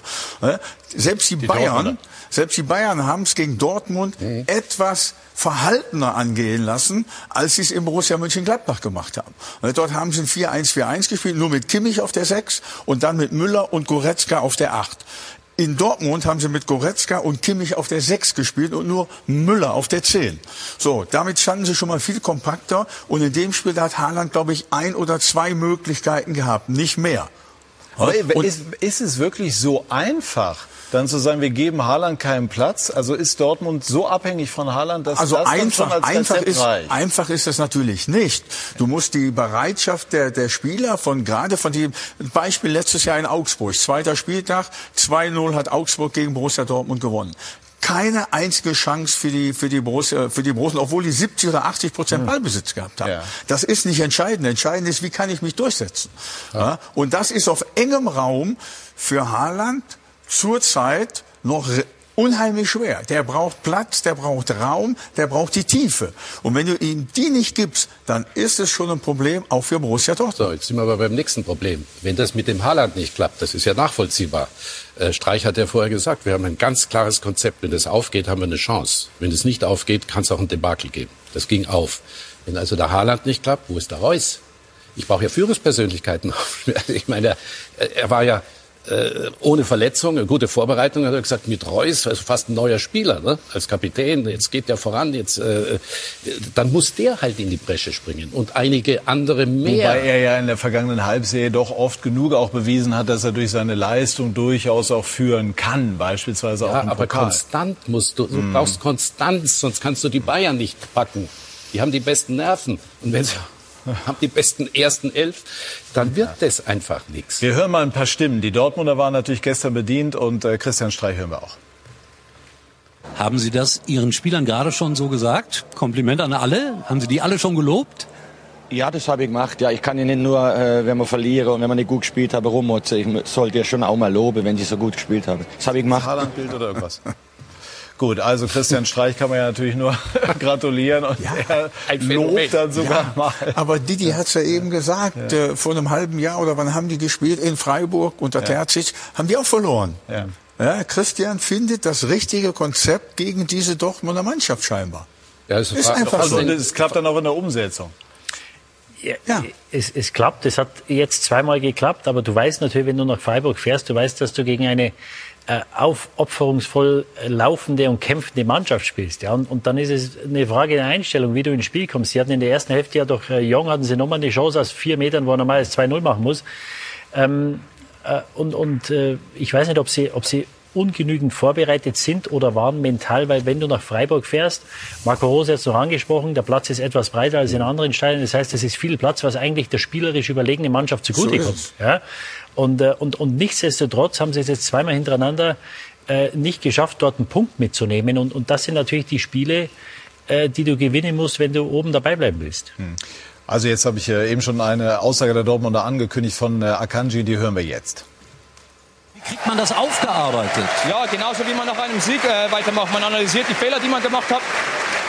Selbst die, die Bayern, Dortmunder. selbst die Bayern haben es gegen Dortmund mhm. etwas verhaltener angehen lassen, als sie es in Borussia Mönchengladbach gemacht haben. dort haben sie ein 4-1-4-1 gespielt, nur mit Kimmich auf der 6 und dann mit Müller und Goretzka auf der 8. In Dortmund haben sie mit Goretzka und Kimmich auf der 6 gespielt und nur Müller auf der 10. So, damit standen sie schon mal viel kompakter und in dem Spiel hat Haaland, glaube ich, ein oder zwei Möglichkeiten gehabt, nicht mehr. Aber ist, ist es wirklich so einfach? Dann zu sagen, wir geben Haaland keinen Platz? Also ist Dortmund so abhängig von Haaland, dass also das einfach, als einfach ist, reicht? einfach ist das natürlich nicht. Du musst die Bereitschaft der, der Spieler von gerade von dem Beispiel letztes Jahr in Augsburg, zweiter Spieltag, 2-0 hat Augsburg gegen Borussia Dortmund gewonnen keine einzige Chance für die für die Borussia, für die Borussen, obwohl die 70 oder 80 Prozent hm. Ballbesitz gehabt haben. Ja. Das ist nicht entscheidend. Entscheidend ist, wie kann ich mich durchsetzen. Ja. Ja? Und das ist auf engem Raum für Haaland zurzeit noch unheimlich schwer. Der braucht Platz, der braucht Raum, der braucht die Tiefe. Und wenn du ihm die nicht gibst, dann ist es schon ein Problem auch für Borussia Dortmund. So, jetzt sind wir aber beim nächsten Problem. Wenn das mit dem Haaland nicht klappt, das ist ja nachvollziehbar. Äh, Streich hat ja vorher gesagt, wir haben ein ganz klares Konzept. Wenn das aufgeht, haben wir eine Chance. Wenn es nicht aufgeht, kann es auch ein Debakel geben. Das ging auf. Wenn also der Haaland nicht klappt, wo ist der Reus? Ich brauche ja Führungspersönlichkeiten. Ich meine, er war ja äh, ohne Verletzung, eine gute Vorbereitung, hat er gesagt, mit Reus, also fast ein neuer Spieler, ne? als Kapitän, jetzt geht der voran, jetzt, äh, dann muss der halt in die Bresche springen und einige andere mehr. Wobei er ja in der vergangenen Halbserie doch oft genug auch bewiesen hat, dass er durch seine Leistung durchaus auch führen kann, beispielsweise ja, auch im aber Pokal. konstant musst du, du mm. brauchst Konstanz, sonst kannst du die Bayern nicht packen. Die haben die besten Nerven und wenn sie haben die besten ersten elf, dann wird das einfach nichts. Wir hören mal ein paar Stimmen. Die Dortmunder waren natürlich gestern bedient und äh, Christian Streich hören wir auch. Haben Sie das Ihren Spielern gerade schon so gesagt? Kompliment an alle? Haben Sie die alle schon gelobt? Ja, das habe ich gemacht. Ja, ich kann Ihnen nur, äh, wenn man verliere und wenn man nicht gut gespielt hat, rummotzen. Ich sollte ja schon auch mal loben, wenn ich so gut gespielt habe. Das habe ich gemacht. Haaland-Bild oder irgendwas? Gut, also Christian Streich kann man ja natürlich nur gratulieren und ja, er lobt dann sogar ja, mal. Aber Didi hat's ja eben gesagt, ja. Äh, vor einem halben Jahr oder wann haben die gespielt in Freiburg unter ja. Terzic, haben die auch verloren. Ja. Ja, Christian findet das richtige Konzept gegen diese Dortmunder Mannschaft scheinbar. Ja, es ist einfach also, so. Es klappt dann auch in der Umsetzung. Ja, ja. Es, es klappt. Es hat jetzt zweimal geklappt, aber du weißt natürlich, wenn du nach Freiburg fährst, du weißt, dass du gegen eine äh, aufopferungsvoll laufende und kämpfende Mannschaft spielst. Ja? Und, und, dann ist es eine Frage der Einstellung, wie du ins Spiel kommst. Sie hatten in der ersten Hälfte ja doch äh, Jong, hatten sie nochmal eine Chance aus vier Metern, wo er normal 2-0 machen muss. Ähm, äh, und und äh, ich weiß nicht, ob sie, ob sie ungenügend vorbereitet sind oder waren mental, weil wenn du nach Freiburg fährst, Marco Rose hat es noch angesprochen, der Platz ist etwas breiter als in anderen Stadien. Das heißt, es ist viel Platz, was eigentlich der spielerisch überlegene Mannschaft zugutekommt. So ja? Und, äh, und, und nichtsdestotrotz haben sie es jetzt zweimal hintereinander äh, nicht geschafft, dort einen Punkt mitzunehmen. Und, und das sind natürlich die Spiele, äh, die du gewinnen musst, wenn du oben dabei bleiben willst. Hm. Also jetzt habe ich äh, eben schon eine Aussage der Dortmunder angekündigt von äh, Akanji, die hören wir jetzt. Wie kriegt man das aufgearbeitet? Ja, genauso wie man nach einem Sieg äh, weitermacht. Man analysiert die Fehler, die man gemacht hat.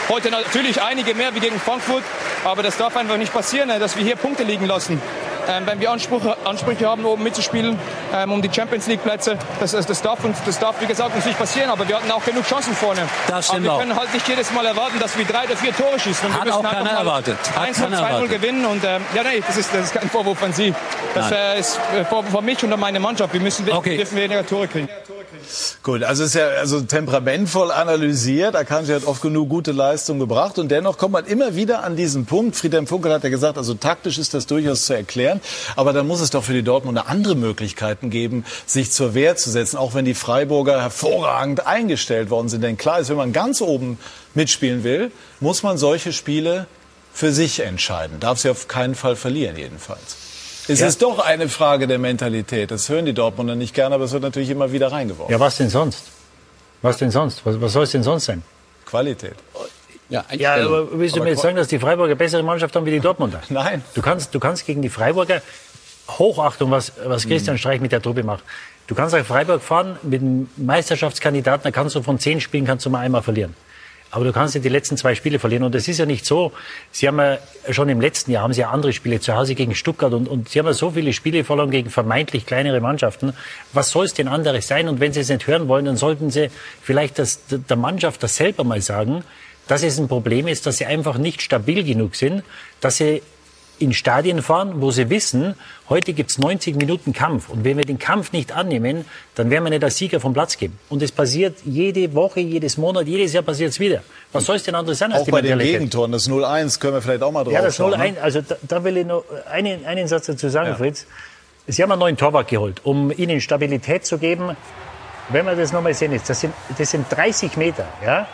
Heute natürlich einige mehr wie gegen Frankfurt, aber das darf einfach nicht passieren, dass wir hier Punkte liegen lassen ähm, wenn wir Anspruch, Ansprüche haben, oben mitzuspielen ähm, um die Champions League Plätze. Das, das, das, darf uns, das darf, wie gesagt, uns nicht passieren, aber wir hatten auch genug Chancen vorne. Das aber wir auch. können halt nicht jedes Mal erwarten, dass wir drei oder vier Tore schießen. Und Hat wir auch keiner erwartet. 1 und 2-0 gewinnen. Und, ähm, ja, nee, das ist, das ist kein Vorwurf an Sie. Das äh, ist äh, Vorwurf an mich und an meine Mannschaft. Wir müssen okay. dürfen weniger Tore kriegen. Gut, also es ist ja also temperamentvoll analysiert. Akanji hat oft genug gute Leistung gebracht und dennoch kommt man immer wieder an diesen Punkt. Friedhelm Funkel hat ja gesagt, also taktisch ist das durchaus zu erklären, aber da muss es doch für die Dortmunder andere Möglichkeiten geben, sich zur Wehr zu setzen, auch wenn die Freiburger hervorragend eingestellt worden sind. Denn klar ist, wenn man ganz oben mitspielen will, muss man solche Spiele für sich entscheiden. Darf sie auf keinen Fall verlieren jedenfalls. Es ja. ist doch eine Frage der Mentalität. Das hören die Dortmunder nicht gerne, aber es wird natürlich immer wieder reingeworfen. Ja, was denn sonst? Was denn sonst? Was, was soll es denn sonst sein? Qualität. Ja, ja aber willst du aber mir jetzt sagen, dass die Freiburger bessere Mannschaft haben wie die Dortmunder? Nein. Du kannst, du kannst gegen die Freiburger Hochachtung, was, was Christian mhm. Streich mit der Truppe macht. Du kannst nach Freiburg fahren mit einem Meisterschaftskandidaten, da kannst du von zehn Spielen kannst du mal einmal verlieren. Aber du kannst nicht die letzten zwei Spiele verlieren. Und es ist ja nicht so. Sie haben ja schon im letzten Jahr haben sie ja andere Spiele zu Hause gegen Stuttgart und, und sie haben ja so viele Spiele verloren gegen vermeintlich kleinere Mannschaften. Was soll es denn anderes sein? Und wenn sie es nicht hören wollen, dann sollten sie vielleicht das, der Mannschaft das selber mal sagen, dass es ein Problem ist, dass sie einfach nicht stabil genug sind, dass sie in Stadien fahren, wo sie wissen, heute gibt's 90 Minuten Kampf. Und wenn wir den Kampf nicht annehmen, dann werden wir nicht als Sieger vom Platz gehen. Und es passiert jede Woche, jedes Monat, jedes Jahr passiert es wieder. Was soll es denn anderes sein als auch die bei den Gegentoren, das 0-1 können wir vielleicht auch mal drauf Ja, das 0-1, ne? also da, da, will ich noch einen, einen Satz dazu sagen, ja. Fritz. Sie haben einen neuen Torwart geholt, um ihnen Stabilität zu geben. Wenn wir das nochmal sehen, das sind, das sind 30 Meter, ja?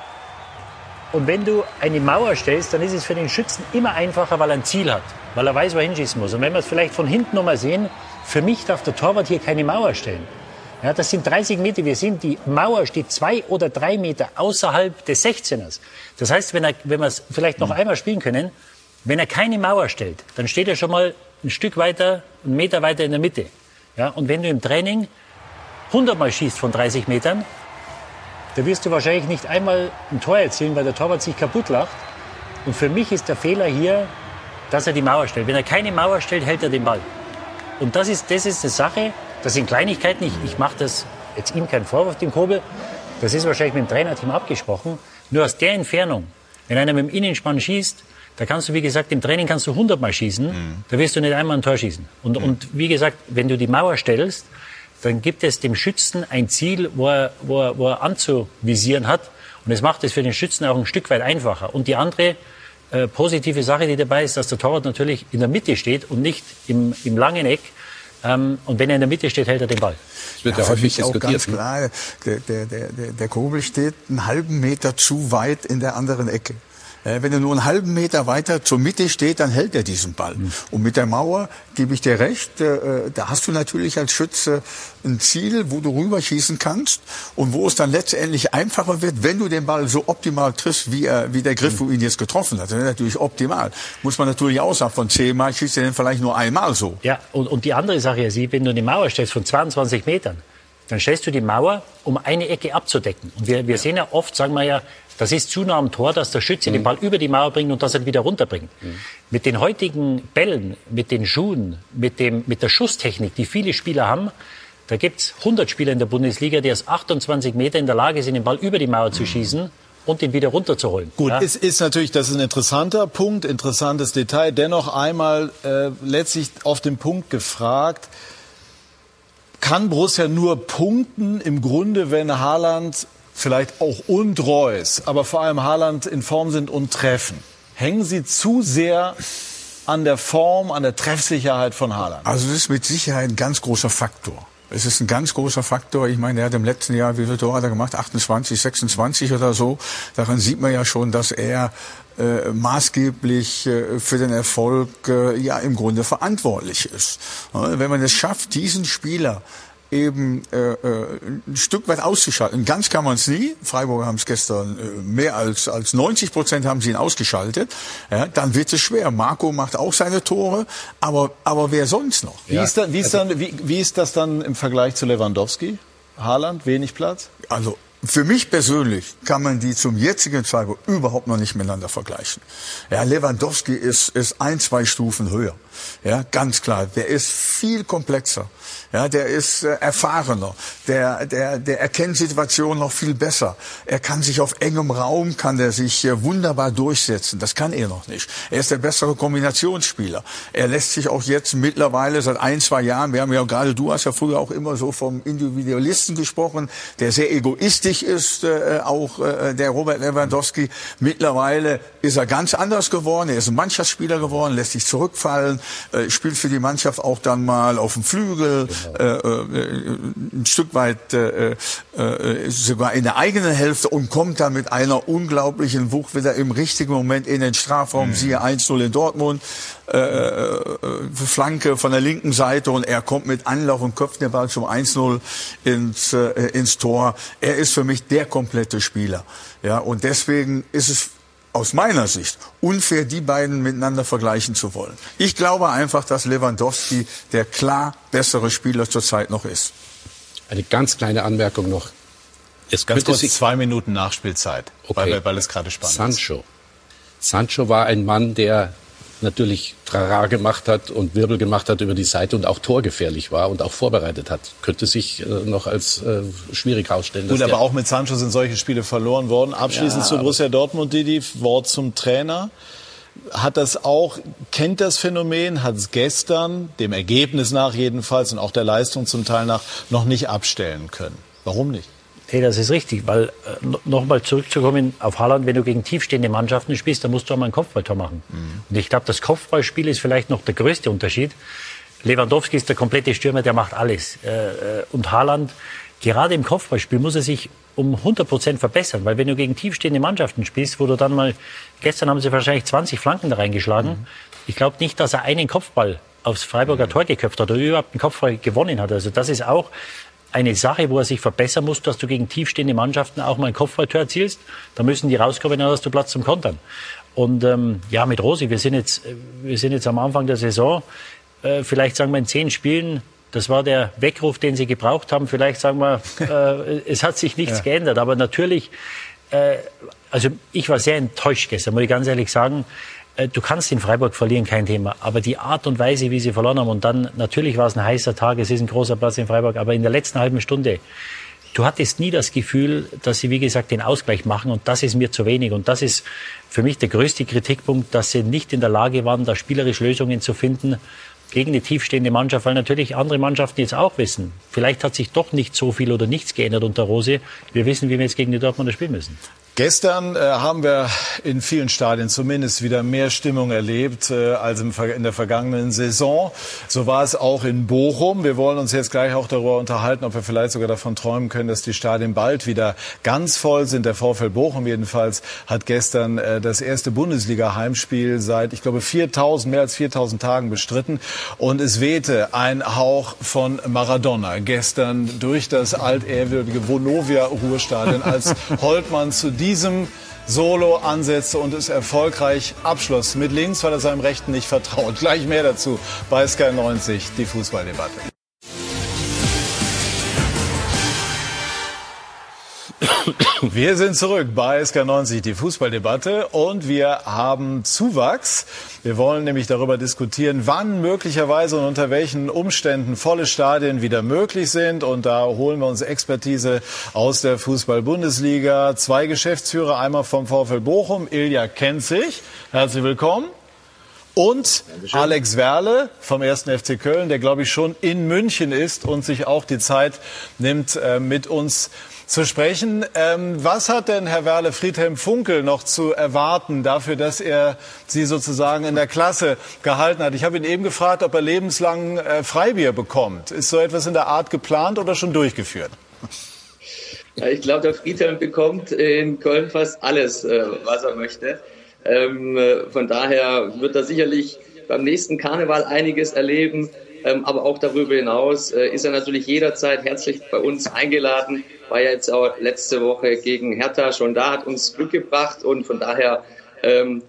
Und wenn du eine Mauer stellst, dann ist es für den Schützen immer einfacher, weil er ein Ziel hat, weil er weiß, wo er hinschießen muss. Und wenn wir es vielleicht von hinten nochmal sehen, für mich darf der Torwart hier keine Mauer stellen. Ja, das sind 30 Meter. Wir sind, die Mauer steht zwei oder drei Meter außerhalb des 16ers. Das heißt, wenn, er, wenn wir es vielleicht noch einmal spielen können, wenn er keine Mauer stellt, dann steht er schon mal ein Stück weiter, einen Meter weiter in der Mitte. Ja, und wenn du im Training 100 Mal schießt von 30 Metern, da wirst du wahrscheinlich nicht einmal ein Tor erzielen, weil der Torwart sich kaputt lacht. Und für mich ist der Fehler hier, dass er die Mauer stellt. Wenn er keine Mauer stellt, hält er den Ball. Und das ist, das ist eine Sache, das sind Kleinigkeiten. Ich, ich mache das jetzt ihm keinen Vorwurf, dem Kobel. Das ist wahrscheinlich mit dem Trainerteam abgesprochen. Nur aus der Entfernung, wenn einer mit dem Innenspann schießt, da kannst du, wie gesagt, im Training kannst du 100 Mal schießen, mhm. da wirst du nicht einmal ein Tor schießen. Und, mhm. und wie gesagt, wenn du die Mauer stellst, dann gibt es dem Schützen ein Ziel, wo er, wo er, wo er anzuvisieren hat. Und es macht es für den Schützen auch ein Stück weit einfacher. Und die andere äh, positive Sache, die dabei ist, dass der Torwart natürlich in der Mitte steht und nicht im, im langen Eck. Ähm, und wenn er in der Mitte steht, hält er den Ball. Das wird ja, ja häufig diskutiert. Auch ganz ne? klar, der, der, der, der Kobel steht einen halben Meter zu weit in der anderen Ecke. Äh, wenn er nur einen halben Meter weiter zur Mitte steht, dann hält er diesen Ball. Mhm. Und mit der Mauer gebe ich dir recht, äh, äh, da hast du natürlich als Schütze ein Ziel, wo du rüberschießen kannst und wo es dann letztendlich einfacher wird, wenn du den Ball so optimal triffst, wie, er, wie der Griff, wo ihn jetzt getroffen hat. Das ist natürlich optimal. Muss man natürlich auch sagen, von zehnmal schießt er den vielleicht nur einmal so. Ja, und, und die andere Sache ist, wenn du eine Mauer stellst von 22 Metern, dann stellst du die Mauer, um eine Ecke abzudecken. Und wir, wir sehen ja oft, sagen wir ja, das ist zu nah am Tor, dass der Schütze mhm. den Ball über die Mauer bringt und das er wieder runterbringt. Mhm. Mit den heutigen Bällen, mit den Schuhen, mit, dem, mit der Schusstechnik, die viele Spieler haben, da gibt's 100 Spieler in der Bundesliga, die aus 28 Meter in der Lage sind, den Ball über die Mauer zu mhm. schießen und ihn wieder runterzuholen. Gut, ja? es ist natürlich, das ist ein interessanter Punkt, interessantes Detail. Dennoch einmal äh, letztlich auf den Punkt gefragt, kann Borussia nur punkten im Grunde, wenn Haaland vielleicht auch und Reus, aber vor allem Haaland in Form sind und treffen. Hängen Sie zu sehr an der Form, an der Treffsicherheit von Haaland? Also das ist mit Sicherheit ein ganz großer Faktor. Es ist ein ganz großer Faktor. Ich meine, er hat im letzten Jahr, wie viele Tore hat er gemacht? 28, 26 oder so. Daran sieht man ja schon, dass er äh, maßgeblich äh, für den Erfolg äh, ja im Grunde verantwortlich ist. Wenn man es schafft, diesen Spieler eben äh, äh, ein Stück weit auszuschalten. Ganz kann man es nie. Freiburger haben es gestern äh, mehr als als 90 Prozent haben sie ihn ausgeschaltet. Ja, dann wird es schwer. Marco macht auch seine Tore, aber aber wer sonst noch? Wie, ja. ist, dann, wie, ist, dann, wie, wie ist das dann im Vergleich zu Lewandowski? Haaland wenig Platz? Also für mich persönlich kann man die zum jetzigen Zeitpunkt überhaupt noch nicht miteinander vergleichen. Ja, Lewandowski ist, ist ein, zwei Stufen höher. Ja, ganz klar. Der ist viel komplexer. Ja, der ist äh, erfahrener. Der, der, der erkennt Situationen noch viel besser. Er kann sich auf engem Raum, kann er sich äh, wunderbar durchsetzen. Das kann er noch nicht. Er ist der bessere Kombinationsspieler. Er lässt sich auch jetzt mittlerweile seit ein, zwei Jahren, wir haben ja gerade, du hast ja früher auch immer so vom Individualisten gesprochen, der sehr egoistisch ist, äh, auch äh, der Robert Lewandowski. Mittlerweile ist er ganz anders geworden. Er ist ein Mannschaftsspieler geworden, lässt sich zurückfallen, äh, spielt für die Mannschaft auch dann mal auf dem Flügel, äh, äh, ein Stück weit äh, äh, sogar in der eigenen Hälfte und kommt dann mit einer unglaublichen Wucht wieder im richtigen Moment in den Strafraum. Mhm. Siehe 1-0 in Dortmund, äh, äh, Flanke von der linken Seite und er kommt mit Anlauf und köpft den Ball zum 1-0 ins, äh, ins Tor. Er ist für mich der komplette Spieler. Ja, und deswegen ist es aus meiner Sicht unfair, die beiden miteinander vergleichen zu wollen. Ich glaube einfach, dass Lewandowski der klar bessere Spieler zurzeit noch ist. Eine ganz kleine Anmerkung noch. Es ganz kurz zwei Minuten Nachspielzeit, okay. weil, weil es gerade spannend Sancho. ist. Sancho war ein Mann, der natürlich Trara gemacht hat und Wirbel gemacht hat über die Seite und auch torgefährlich war und auch vorbereitet hat. Könnte sich äh, noch als äh, schwierig ausstellen. Gut, aber auch mit Sancho sind solche Spiele verloren worden. Abschließend ja, zu Borussia Dortmund, Didi, Wort zum Trainer. Hat das auch, kennt das Phänomen, hat es gestern, dem Ergebnis nach jedenfalls und auch der Leistung zum Teil nach, noch nicht abstellen können. Warum nicht? Nee, das ist richtig, weil äh, nochmal zurückzukommen auf Haaland, wenn du gegen tiefstehende Mannschaften spielst, dann musst du auch mal ein Kopfballtor machen. Mhm. Und ich glaube, das Kopfballspiel ist vielleicht noch der größte Unterschied. Lewandowski ist der komplette Stürmer, der macht alles. Äh, äh, und Haaland, gerade im Kopfballspiel muss er sich um 100 Prozent verbessern, weil wenn du gegen tiefstehende Mannschaften spielst, wo du dann mal, gestern haben sie wahrscheinlich 20 Flanken da reingeschlagen. Mhm. Ich glaube nicht, dass er einen Kopfball aufs Freiburger mhm. Tor geköpft hat oder überhaupt einen Kopfball gewonnen hat. Also das ist auch eine Sache, wo er sich verbessern muss, dass du gegen tiefstehende Mannschaften auch mal ein Kopfballtor erzielst. Da müssen die rauskommen, dann hast du Platz zum Kontern. Und ähm, ja, mit Rosi, wir sind jetzt, wir sind jetzt am Anfang der Saison. Äh, vielleicht sagen wir in zehn Spielen, Das war der Weckruf, den sie gebraucht haben. Vielleicht sagen wir, äh, es hat sich nichts ja. geändert. Aber natürlich, äh, also ich war sehr enttäuscht gestern, muss ich ganz ehrlich sagen. Äh, du kannst in Freiburg verlieren, kein Thema. Aber die Art und Weise, wie sie verloren haben, und dann, natürlich war es ein heißer Tag, es ist ein großer Platz in Freiburg, aber in der letzten halben Stunde, du hattest nie das Gefühl, dass sie, wie gesagt, den Ausgleich machen und das ist mir zu wenig. Und das ist für mich der größte Kritikpunkt, dass sie nicht in der Lage waren, da spielerisch Lösungen zu finden gegen eine tiefstehende Mannschaft, weil natürlich andere Mannschaften jetzt auch wissen, vielleicht hat sich doch nicht so viel oder nichts geändert unter Rose. Wir wissen, wie wir jetzt gegen die Dortmunder spielen müssen. Gestern äh, haben wir in vielen Stadien zumindest wieder mehr Stimmung erlebt äh, als im, in der vergangenen Saison. So war es auch in Bochum. Wir wollen uns jetzt gleich auch darüber unterhalten, ob wir vielleicht sogar davon träumen können, dass die Stadien bald wieder ganz voll sind. Der VfL Bochum jedenfalls hat gestern äh, das erste Bundesliga-Heimspiel seit, ich glaube, 4000, mehr als 4000 Tagen bestritten. Und es wehte ein Hauch von Maradona gestern durch das altehrwürdige Vonovia-Ruhestadion, als Holtmann zu diesem Solo ansetzte und es erfolgreich abschloss. Mit links, weil er seinem Rechten nicht vertraut. Gleich mehr dazu bei Sky 90, die Fußballdebatte. Wir sind zurück bei SK90, die Fußballdebatte, und wir haben Zuwachs. Wir wollen nämlich darüber diskutieren, wann möglicherweise und unter welchen Umständen volle Stadien wieder möglich sind. Und da holen wir uns Expertise aus der Fußball-Bundesliga. Zwei Geschäftsführer, einmal vom VfL Bochum, Ilja Kenzig. Herzlich willkommen. Und Dankeschön. Alex Werle vom 1. FC Köln, der glaube ich schon in München ist und sich auch die Zeit nimmt, äh, mit uns zu sprechen. Ähm, was hat denn Herr Werle Friedhelm Funkel noch zu erwarten dafür, dass er Sie sozusagen in der Klasse gehalten hat? Ich habe ihn eben gefragt, ob er lebenslang äh, Freibier bekommt. Ist so etwas in der Art geplant oder schon durchgeführt? Ja, ich glaube, der Friedhelm bekommt in Köln fast alles, äh, was er möchte. Ähm, äh, von daher wird er sicherlich beim nächsten Karneval einiges erleben. Ähm, aber auch darüber hinaus äh, ist er natürlich jederzeit herzlich bei uns eingeladen. War ja jetzt auch letzte Woche gegen Hertha schon da, hat uns Glück gebracht und von daher ähm,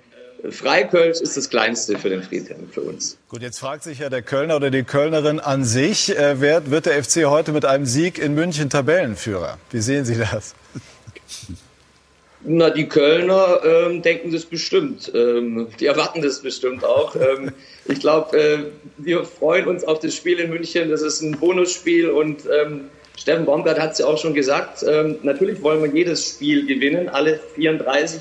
Freikölsch ist das Kleinste für den Friedhelm, für uns. Gut, jetzt fragt sich ja der Kölner oder die Kölnerin an sich, äh, wer wird der FC heute mit einem Sieg in München Tabellenführer? Wie sehen Sie das? Na, die Kölner ähm, denken das bestimmt. Ähm, die erwarten das bestimmt auch. Ähm, ich glaube, äh, wir freuen uns auf das Spiel in München. Das ist ein Bonusspiel und ähm, Steffen Baumgart hat es ja auch schon gesagt. Ähm, natürlich wollen wir jedes Spiel gewinnen, alle 34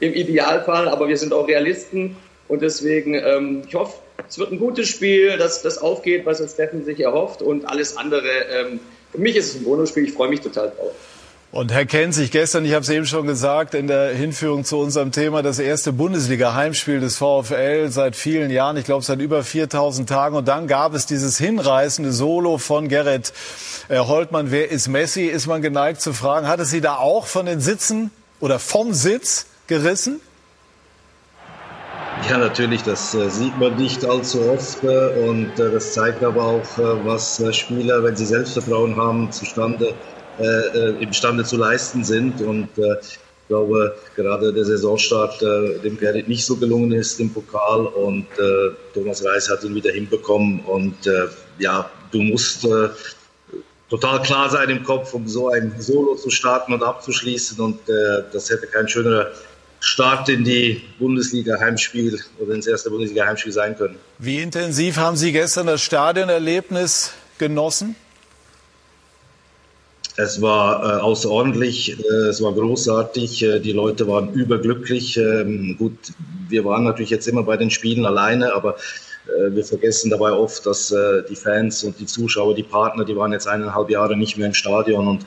im Idealfall, aber wir sind auch Realisten und deswegen, ähm, ich hoffe, es wird ein gutes Spiel, dass das aufgeht, was Steffen sich erhofft und alles andere. für mich ist es ein Bonusspiel. Ich freue mich total drauf. Und Herr Kenzig, gestern, ich habe es eben schon gesagt, in der Hinführung zu unserem Thema, das erste Bundesliga-Heimspiel des VfL seit vielen Jahren, ich glaube seit über 4000 Tagen. Und dann gab es dieses hinreißende Solo von Gerrit äh, Holtmann. Wer ist Messi? Ist man geneigt zu fragen, hat es Sie da auch von den Sitzen oder vom Sitz gerissen? Ja, natürlich, das äh, sieht man nicht allzu oft äh, und das zeigt aber auch, was Spieler, wenn sie Selbstvertrauen haben, zustande äh, äh, imstande zu leisten sind. Und äh, ich glaube, gerade der Saisonstart äh, dem Gerrit nicht so gelungen ist im Pokal und äh, Thomas Reis hat ihn wieder hinbekommen. Und äh, ja, du musst äh, total klar sein im Kopf, um so ein Solo zu starten und abzuschließen. Und äh, das hätte kein schönerer Start in die Bundesliga-Heimspiel oder ins erste Bundesliga-Heimspiel sein können. Wie intensiv haben Sie gestern das Stadionerlebnis genossen? Es war äh, außerordentlich, äh, es war großartig, äh, die Leute waren überglücklich. Ähm, gut, wir waren natürlich jetzt immer bei den Spielen alleine, aber äh, wir vergessen dabei oft, dass äh, die Fans und die Zuschauer, die Partner, die waren jetzt eineinhalb Jahre nicht mehr im Stadion und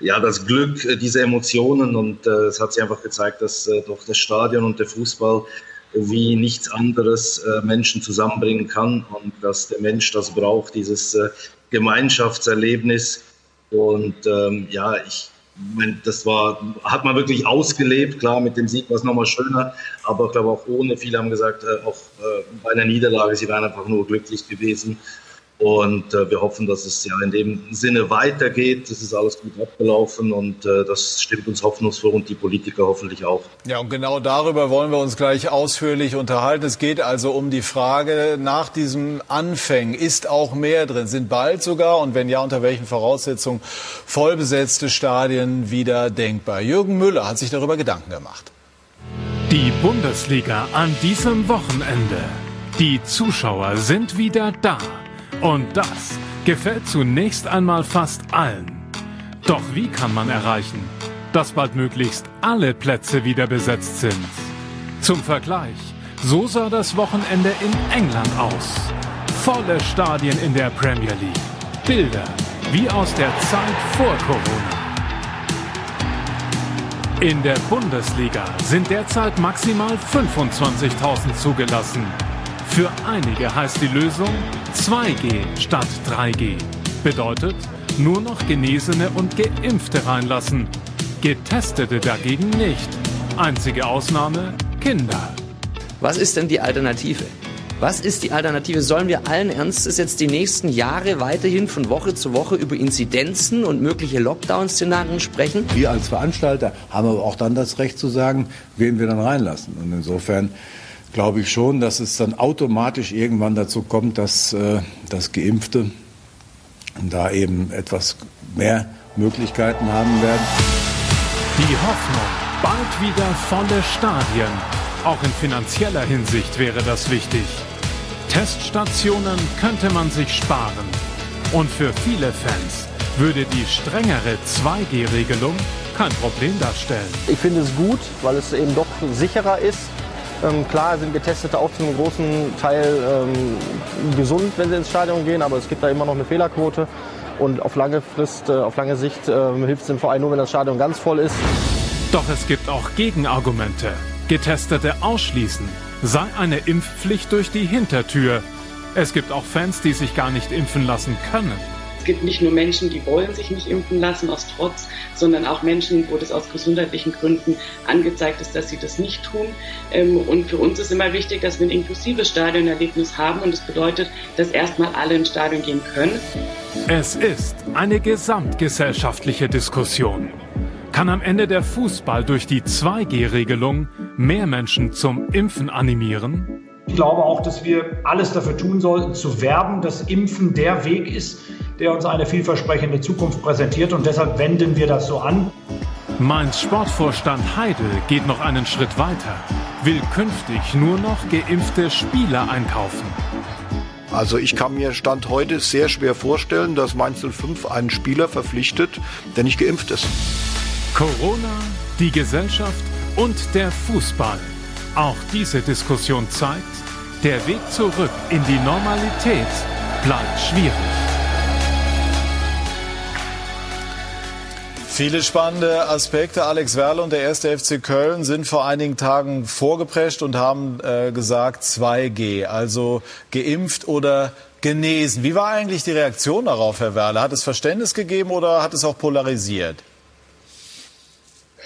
ja, das Glück, äh, diese Emotionen und es hat sich einfach gezeigt, dass doch das Stadion und der Fußball wie nichts anderes Menschen zusammenbringen kann und dass der Mensch das braucht, dieses Gemeinschaftserlebnis und ähm, ja, ich meine, das war, hat man wirklich ausgelebt. Klar, mit dem Sieg war es nochmal schöner, aber ich glaube auch ohne, viele haben gesagt, äh, auch äh, bei einer Niederlage, sie wären einfach nur glücklich gewesen. Und äh, wir hoffen, dass es ja in dem Sinne weitergeht. Es ist alles gut abgelaufen und äh, das stimmt uns hoffnungsvoll und die Politiker hoffentlich auch. Ja, und genau darüber wollen wir uns gleich ausführlich unterhalten. Es geht also um die Frage nach diesem Anfängen. Ist auch mehr drin? Sind bald sogar und wenn ja, unter welchen Voraussetzungen vollbesetzte Stadien wieder denkbar? Jürgen Müller hat sich darüber Gedanken gemacht. Die Bundesliga an diesem Wochenende. Die Zuschauer sind wieder da. Und das gefällt zunächst einmal fast allen. Doch wie kann man erreichen, dass bald möglichst alle Plätze wieder besetzt sind? Zum Vergleich, so sah das Wochenende in England aus. Volle Stadien in der Premier League. Bilder wie aus der Zeit vor Corona. In der Bundesliga sind derzeit maximal 25.000 zugelassen. Für einige heißt die Lösung 2G statt 3G. Bedeutet, nur noch Genesene und Geimpfte reinlassen. Getestete dagegen nicht. Einzige Ausnahme Kinder. Was ist denn die Alternative? Was ist die Alternative? Sollen wir allen Ernstes jetzt die nächsten Jahre weiterhin von Woche zu Woche über Inzidenzen und mögliche Lockdown-Szenarien sprechen? Wir als Veranstalter haben aber auch dann das Recht zu sagen, wen wir dann reinlassen. Und insofern glaube ich schon, dass es dann automatisch irgendwann dazu kommt, dass, äh, dass Geimpfte da eben etwas mehr Möglichkeiten haben werden. Die Hoffnung, bald wieder volle Stadien. Auch in finanzieller Hinsicht wäre das wichtig. Teststationen könnte man sich sparen. Und für viele Fans würde die strengere 2G-Regelung kein Problem darstellen. Ich finde es gut, weil es eben doch sicherer ist ähm, klar sind Getestete auch zu einem großen Teil ähm, gesund, wenn sie ins Stadion gehen, aber es gibt da immer noch eine Fehlerquote. Und auf lange Frist, äh, auf lange Sicht äh, hilft es dem Verein nur, wenn das Stadion ganz voll ist. Doch es gibt auch Gegenargumente. Getestete ausschließen. Sei eine Impfpflicht durch die Hintertür. Es gibt auch Fans, die sich gar nicht impfen lassen können. Es gibt nicht nur Menschen, die wollen sich nicht impfen lassen aus Trotz, sondern auch Menschen, wo das aus gesundheitlichen Gründen angezeigt ist, dass sie das nicht tun. Ähm, und für uns ist immer wichtig, dass wir ein inklusives Stadionerlebnis haben und das bedeutet, dass erstmal alle ins Stadion gehen können. Es ist eine gesamtgesellschaftliche Diskussion. Kann am Ende der Fußball durch die 2G-Regelung mehr Menschen zum Impfen animieren? Ich glaube auch, dass wir alles dafür tun sollten, zu werben, dass Impfen der Weg ist, der uns eine vielversprechende Zukunft präsentiert und deshalb wenden wir das so an. Mainz Sportvorstand Heidel geht noch einen Schritt weiter, will künftig nur noch geimpfte Spieler einkaufen. Also ich kann mir Stand heute sehr schwer vorstellen, dass Mainz 05 einen Spieler verpflichtet, der nicht geimpft ist. Corona, die Gesellschaft und der Fußball. Auch diese Diskussion zeigt, der Weg zurück in die Normalität bleibt schwierig. Viele spannende Aspekte. Alex Werle und der erste FC Köln sind vor einigen Tagen vorgeprescht und haben äh, gesagt 2G, also geimpft oder genesen. Wie war eigentlich die Reaktion darauf, Herr Werle? Hat es Verständnis gegeben oder hat es auch polarisiert?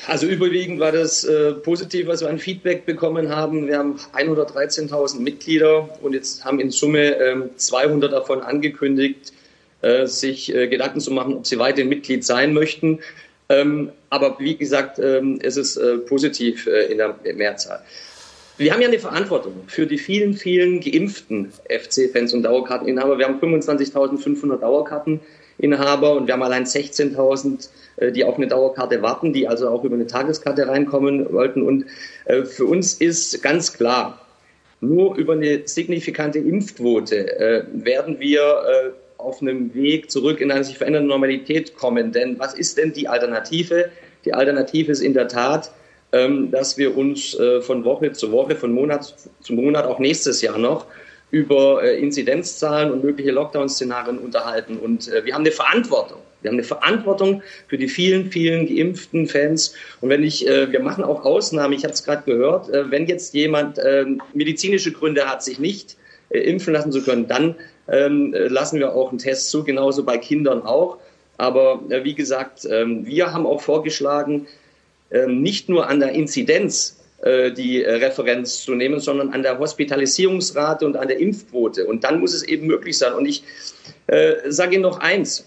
Also überwiegend war das äh, positiv, was wir an Feedback bekommen haben. Wir haben 113.000 Mitglieder und jetzt haben in Summe ähm, 200 davon angekündigt, äh, sich äh, Gedanken zu machen, ob sie weiterhin Mitglied sein möchten. Ähm, aber wie gesagt, ähm, es ist äh, positiv in der Mehrzahl. Wir haben ja eine Verantwortung für die vielen, vielen geimpften FC-Fans und Dauerkarteninhaber. Wir haben 25.500 Dauerkarteninhaber und wir haben allein 16.000, die auf eine Dauerkarte warten, die also auch über eine Tageskarte reinkommen wollten. Und für uns ist ganz klar, nur über eine signifikante Impfquote werden wir auf einem Weg zurück in eine sich verändernde Normalität kommen. Denn was ist denn die Alternative? Die Alternative ist in der Tat, ähm, dass wir uns äh, von Woche zu Woche, von Monat zu Monat, auch nächstes Jahr noch, über äh, Inzidenzzahlen und mögliche Lockdown-Szenarien unterhalten. Und äh, wir haben eine Verantwortung. Wir haben eine Verantwortung für die vielen, vielen geimpften Fans. Und wenn ich, wir machen auch Ausnahmen, ich habe es gerade gehört, wenn jetzt jemand ähm, medizinische Gründe hat, sich nicht impfen lassen zu können, dann ähm, lassen wir auch einen Test zu, genauso bei Kindern auch. Aber äh, wie gesagt, ähm, wir haben auch vorgeschlagen, nicht nur an der Inzidenz äh, die äh, Referenz zu nehmen, sondern an der Hospitalisierungsrate und an der Impfquote. Und dann muss es eben möglich sein. Und ich äh, sage Ihnen noch eins.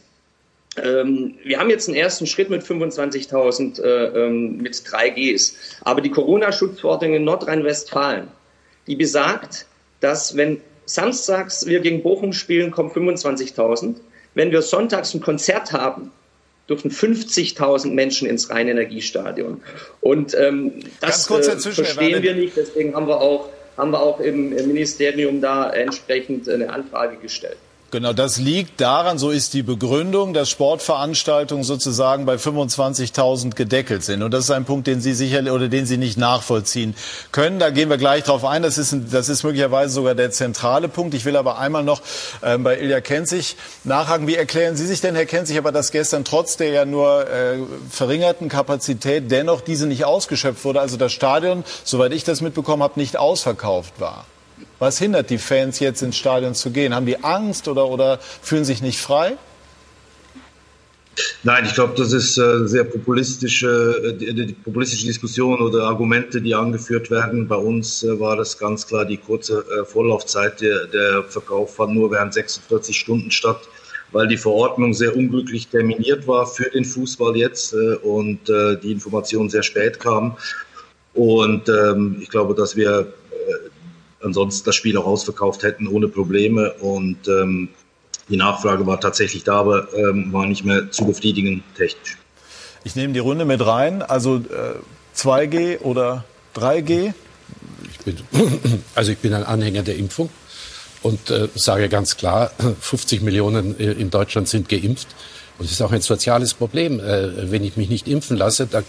Ähm, wir haben jetzt einen ersten Schritt mit 25.000 äh, ähm, mit 3Gs. Aber die Corona-Schutzverordnung in Nordrhein-Westfalen, die besagt, dass wenn samstags wir gegen Bochum spielen, kommen 25.000. Wenn wir sonntags ein Konzert haben, dürfen 50.000 Menschen ins Rheinenergiestadion. Und ähm, das äh, verstehen wir nicht. Deswegen haben wir auch, haben wir auch im, im Ministerium da entsprechend eine Anfrage gestellt. Genau, das liegt daran, so ist die Begründung, dass Sportveranstaltungen sozusagen bei 25.000 gedeckelt sind. Und das ist ein Punkt, den Sie sicher oder den Sie nicht nachvollziehen können. Da gehen wir gleich drauf ein. Das ist, ein, das ist möglicherweise sogar der zentrale Punkt. Ich will aber einmal noch äh, bei Ilja Kenzig nachhaken. Wie erklären Sie sich denn, Herr Kenzig, aber dass gestern trotz der ja nur äh, verringerten Kapazität dennoch diese nicht ausgeschöpft wurde? Also das Stadion, soweit ich das mitbekommen habe, nicht ausverkauft war? Was hindert die Fans jetzt ins Stadion zu gehen? Haben die Angst oder, oder fühlen sich nicht frei? Nein, ich glaube, das ist äh, sehr populistische, äh, die, die populistische Diskussion oder Argumente, die angeführt werden. Bei uns äh, war das ganz klar die kurze äh, Vorlaufzeit. Der, der Verkauf fand nur während 46 Stunden statt, weil die Verordnung sehr unglücklich terminiert war für den Fußball jetzt und die Information sehr spät kam. Und ähm, ich glaube, dass wir ansonsten das Spiel auch ausverkauft hätten ohne Probleme. Und ähm, die Nachfrage war tatsächlich da, aber ähm, war nicht mehr zu befriedigend technisch. Ich nehme die Runde mit rein. Also äh, 2G oder 3G? Ich bin, also ich bin ein Anhänger der Impfung und äh, sage ganz klar, 50 Millionen äh, in Deutschland sind geimpft. Und es ist auch ein soziales Problem. Äh, wenn ich mich nicht impfen lasse, da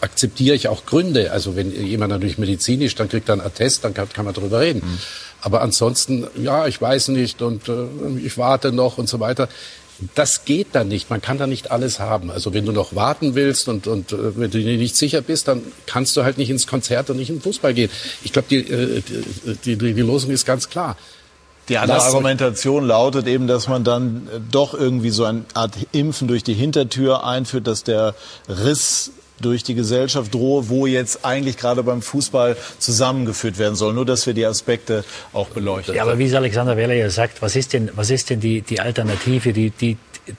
akzeptiere ich auch Gründe. Also wenn jemand natürlich medizinisch, dann kriegt er einen Attest, dann kann, kann man darüber reden. Mhm. Aber ansonsten, ja, ich weiß nicht und äh, ich warte noch und so weiter. Das geht dann nicht. Man kann da nicht alles haben. Also wenn du noch warten willst und, und äh, wenn du dir nicht sicher bist, dann kannst du halt nicht ins Konzert und nicht in Fußball gehen. Ich glaube, die, äh, die, die, die Losung ist ganz klar. Die andere Lass Argumentation lautet eben, dass man dann äh, doch irgendwie so eine Art Impfen durch die Hintertür einführt, dass der Riss durch die Gesellschaft drohe, wo jetzt eigentlich gerade beim Fußball zusammengeführt werden soll. Nur, dass wir die Aspekte auch beleuchten. Ja, aber wie es Alexander Weller ja sagt, was ist denn, was ist denn die, die Alternative? Die, die,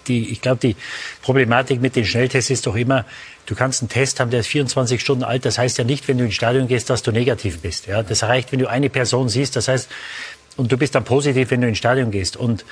die, ich glaube, die Problematik mit den Schnelltests ist doch immer, du kannst einen Test haben, der ist 24 Stunden alt. Das heißt ja nicht, wenn du ins Stadion gehst, dass du negativ bist. Ja, das reicht, wenn du eine Person siehst. Das heißt, und du bist dann positiv, wenn du ins Stadion gehst. Und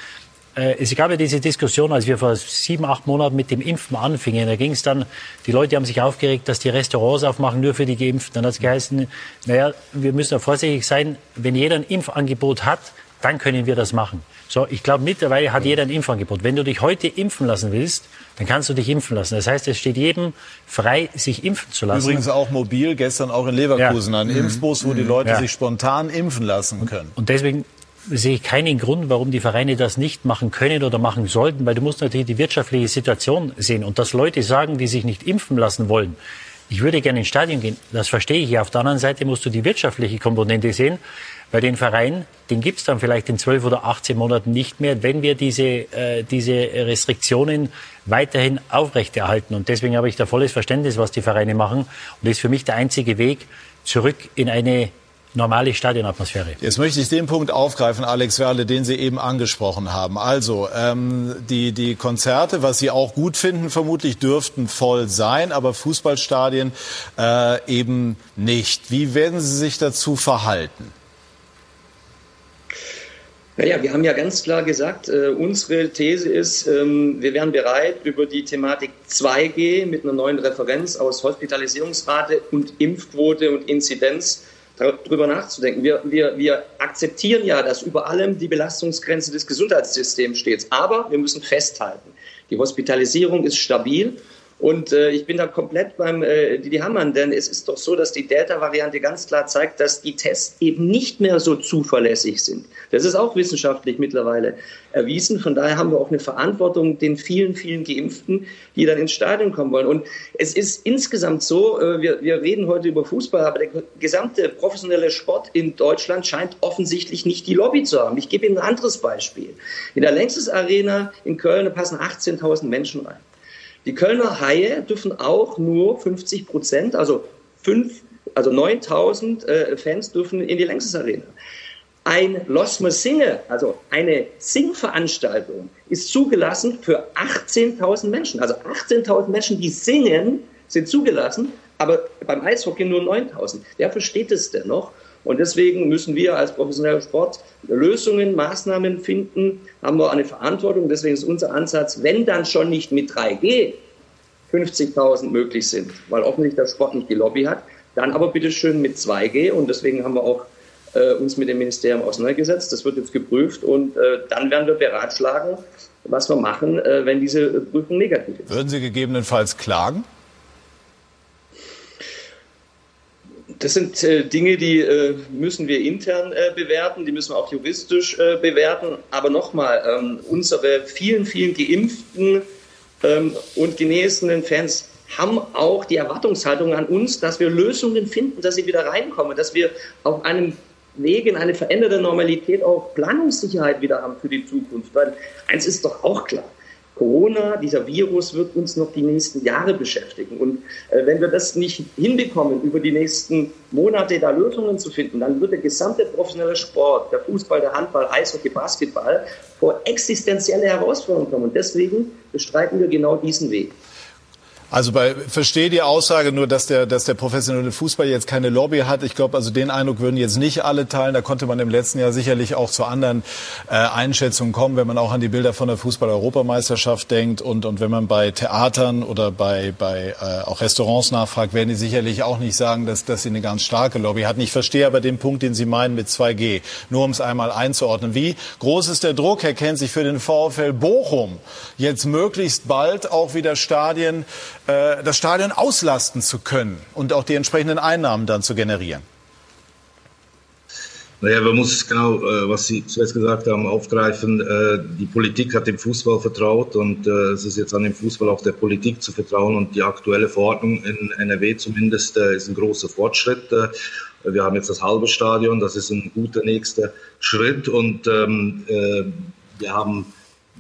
es gab ja diese Diskussion, als wir vor sieben, acht Monaten mit dem Impfen anfingen. Da ging es dann, die Leute haben sich aufgeregt, dass die Restaurants aufmachen nur für die Geimpften. Dann hat es geheißen, naja, wir müssen ja vorsichtig sein, wenn jeder ein Impfangebot hat, dann können wir das machen. So, ich glaube, mittlerweile hat jeder ein Impfangebot. Wenn du dich heute impfen lassen willst, dann kannst du dich impfen lassen. Das heißt, es steht jedem frei, sich impfen zu lassen. Übrigens auch mobil, gestern auch in Leverkusen, ja. ein Impfbus, wo die mhm. Leute ja. sich spontan impfen lassen können. Und deswegen sehe keinen Grund, warum die Vereine das nicht machen können oder machen sollten, weil du musst natürlich die wirtschaftliche Situation sehen. Und dass Leute sagen, die sich nicht impfen lassen wollen, ich würde gerne ins Stadion gehen, das verstehe ich. Auf der anderen Seite musst du die wirtschaftliche Komponente sehen. Bei den Vereinen, den gibt es dann vielleicht in zwölf oder 18 Monaten nicht mehr, wenn wir diese, äh, diese Restriktionen weiterhin aufrechterhalten. Und deswegen habe ich da volles Verständnis, was die Vereine machen. Und das ist für mich der einzige Weg zurück in eine normale Stadionatmosphäre. Jetzt möchte ich den Punkt aufgreifen, Alex Werle, den Sie eben angesprochen haben. Also ähm, die, die Konzerte, was Sie auch gut finden, vermutlich dürften voll sein, aber Fußballstadien äh, eben nicht. Wie werden Sie sich dazu verhalten? Naja, wir haben ja ganz klar gesagt, äh, unsere These ist, ähm, wir wären bereit, über die Thematik 2G mit einer neuen Referenz aus Hospitalisierungsrate und Impfquote und Inzidenz darüber nachzudenken. Wir, wir, wir akzeptieren ja, dass über allem die Belastungsgrenze des Gesundheitssystems steht. Aber wir müssen festhalten, die Hospitalisierung ist stabil und äh, ich bin da komplett beim äh, Didi Hamann, denn es ist doch so, dass die Delta-Variante ganz klar zeigt, dass die Tests eben nicht mehr so zuverlässig sind. Das ist auch wissenschaftlich mittlerweile erwiesen. Von daher haben wir auch eine Verantwortung den vielen, vielen Geimpften, die dann ins Stadion kommen wollen. Und es ist insgesamt so, äh, wir, wir reden heute über Fußball, aber der gesamte professionelle Sport in Deutschland scheint offensichtlich nicht die Lobby zu haben. Ich gebe Ihnen ein anderes Beispiel. In der Längstes Arena in Köln passen 18.000 Menschen rein. Die Kölner Haie dürfen auch nur 50 Prozent, also also 9000 äh, Fans dürfen in die Längstes Arena. Ein Losmer Singe, also eine Singveranstaltung, ist zugelassen für 18.000 Menschen. Also 18.000 Menschen, die singen, sind zugelassen, aber beim Eishockey nur 9.000. Wer versteht es denn noch? Und deswegen müssen wir als professioneller Sport Lösungen, Maßnahmen finden, haben wir eine Verantwortung. Deswegen ist unser Ansatz, wenn dann schon nicht mit 3G 50.000 möglich sind, weil offensichtlich der Sport nicht die Lobby hat, dann aber bitte schön mit 2G. Und deswegen haben wir auch äh, uns mit dem Ministerium auseinandergesetzt. Das wird jetzt geprüft und äh, dann werden wir beratschlagen, was wir machen, äh, wenn diese Prüfung negativ ist. Würden Sie gegebenenfalls klagen? Das sind äh, Dinge, die äh, müssen wir intern äh, bewerten, die müssen wir auch juristisch äh, bewerten. Aber nochmal, ähm, unsere vielen, vielen geimpften ähm, und genesenen Fans haben auch die Erwartungshaltung an uns, dass wir Lösungen finden, dass sie wieder reinkommen, dass wir auf einem Weg in eine veränderte Normalität auch Planungssicherheit wieder haben für die Zukunft. Weil eins ist doch auch klar, Corona, dieser Virus wird uns noch die nächsten Jahre beschäftigen. Und äh, wenn wir das nicht hinbekommen, über die nächsten Monate da Lösungen zu finden, dann wird der gesamte professionelle Sport, der Fußball, der Handball, Eishockey, Basketball vor existenzielle Herausforderungen kommen. Und deswegen bestreiten wir genau diesen Weg. Also bei, verstehe die Aussage nur, dass der, dass der professionelle Fußball jetzt keine Lobby hat. Ich glaube, also den Eindruck würden jetzt nicht alle teilen. Da konnte man im letzten Jahr sicherlich auch zu anderen äh, Einschätzungen kommen, wenn man auch an die Bilder von der Fußball-Europameisterschaft denkt und, und wenn man bei Theatern oder bei, bei äh, auch Restaurants nachfragt, werden die sicherlich auch nicht sagen, dass, dass sie eine ganz starke Lobby hatten. Ich verstehe aber den Punkt, den Sie meinen mit 2G, nur um es einmal einzuordnen. Wie groß ist der Druck, Herr Kennt sich für den VfL Bochum, jetzt möglichst bald auch wieder Stadien äh, das Stadion auslasten zu können und auch die entsprechenden Einnahmen dann zu generieren? Naja, man muss genau, äh, was Sie zuerst gesagt haben, aufgreifen. Äh, die Politik hat dem Fußball vertraut und es ist jetzt an dem Fußball auch der Politik zu vertrauen. Und die aktuelle Verordnung in NRW zumindest ist ein großer Fortschritt. Wir haben jetzt das halbe Stadion, das ist ein guter nächster Schritt. Und ähm, wir haben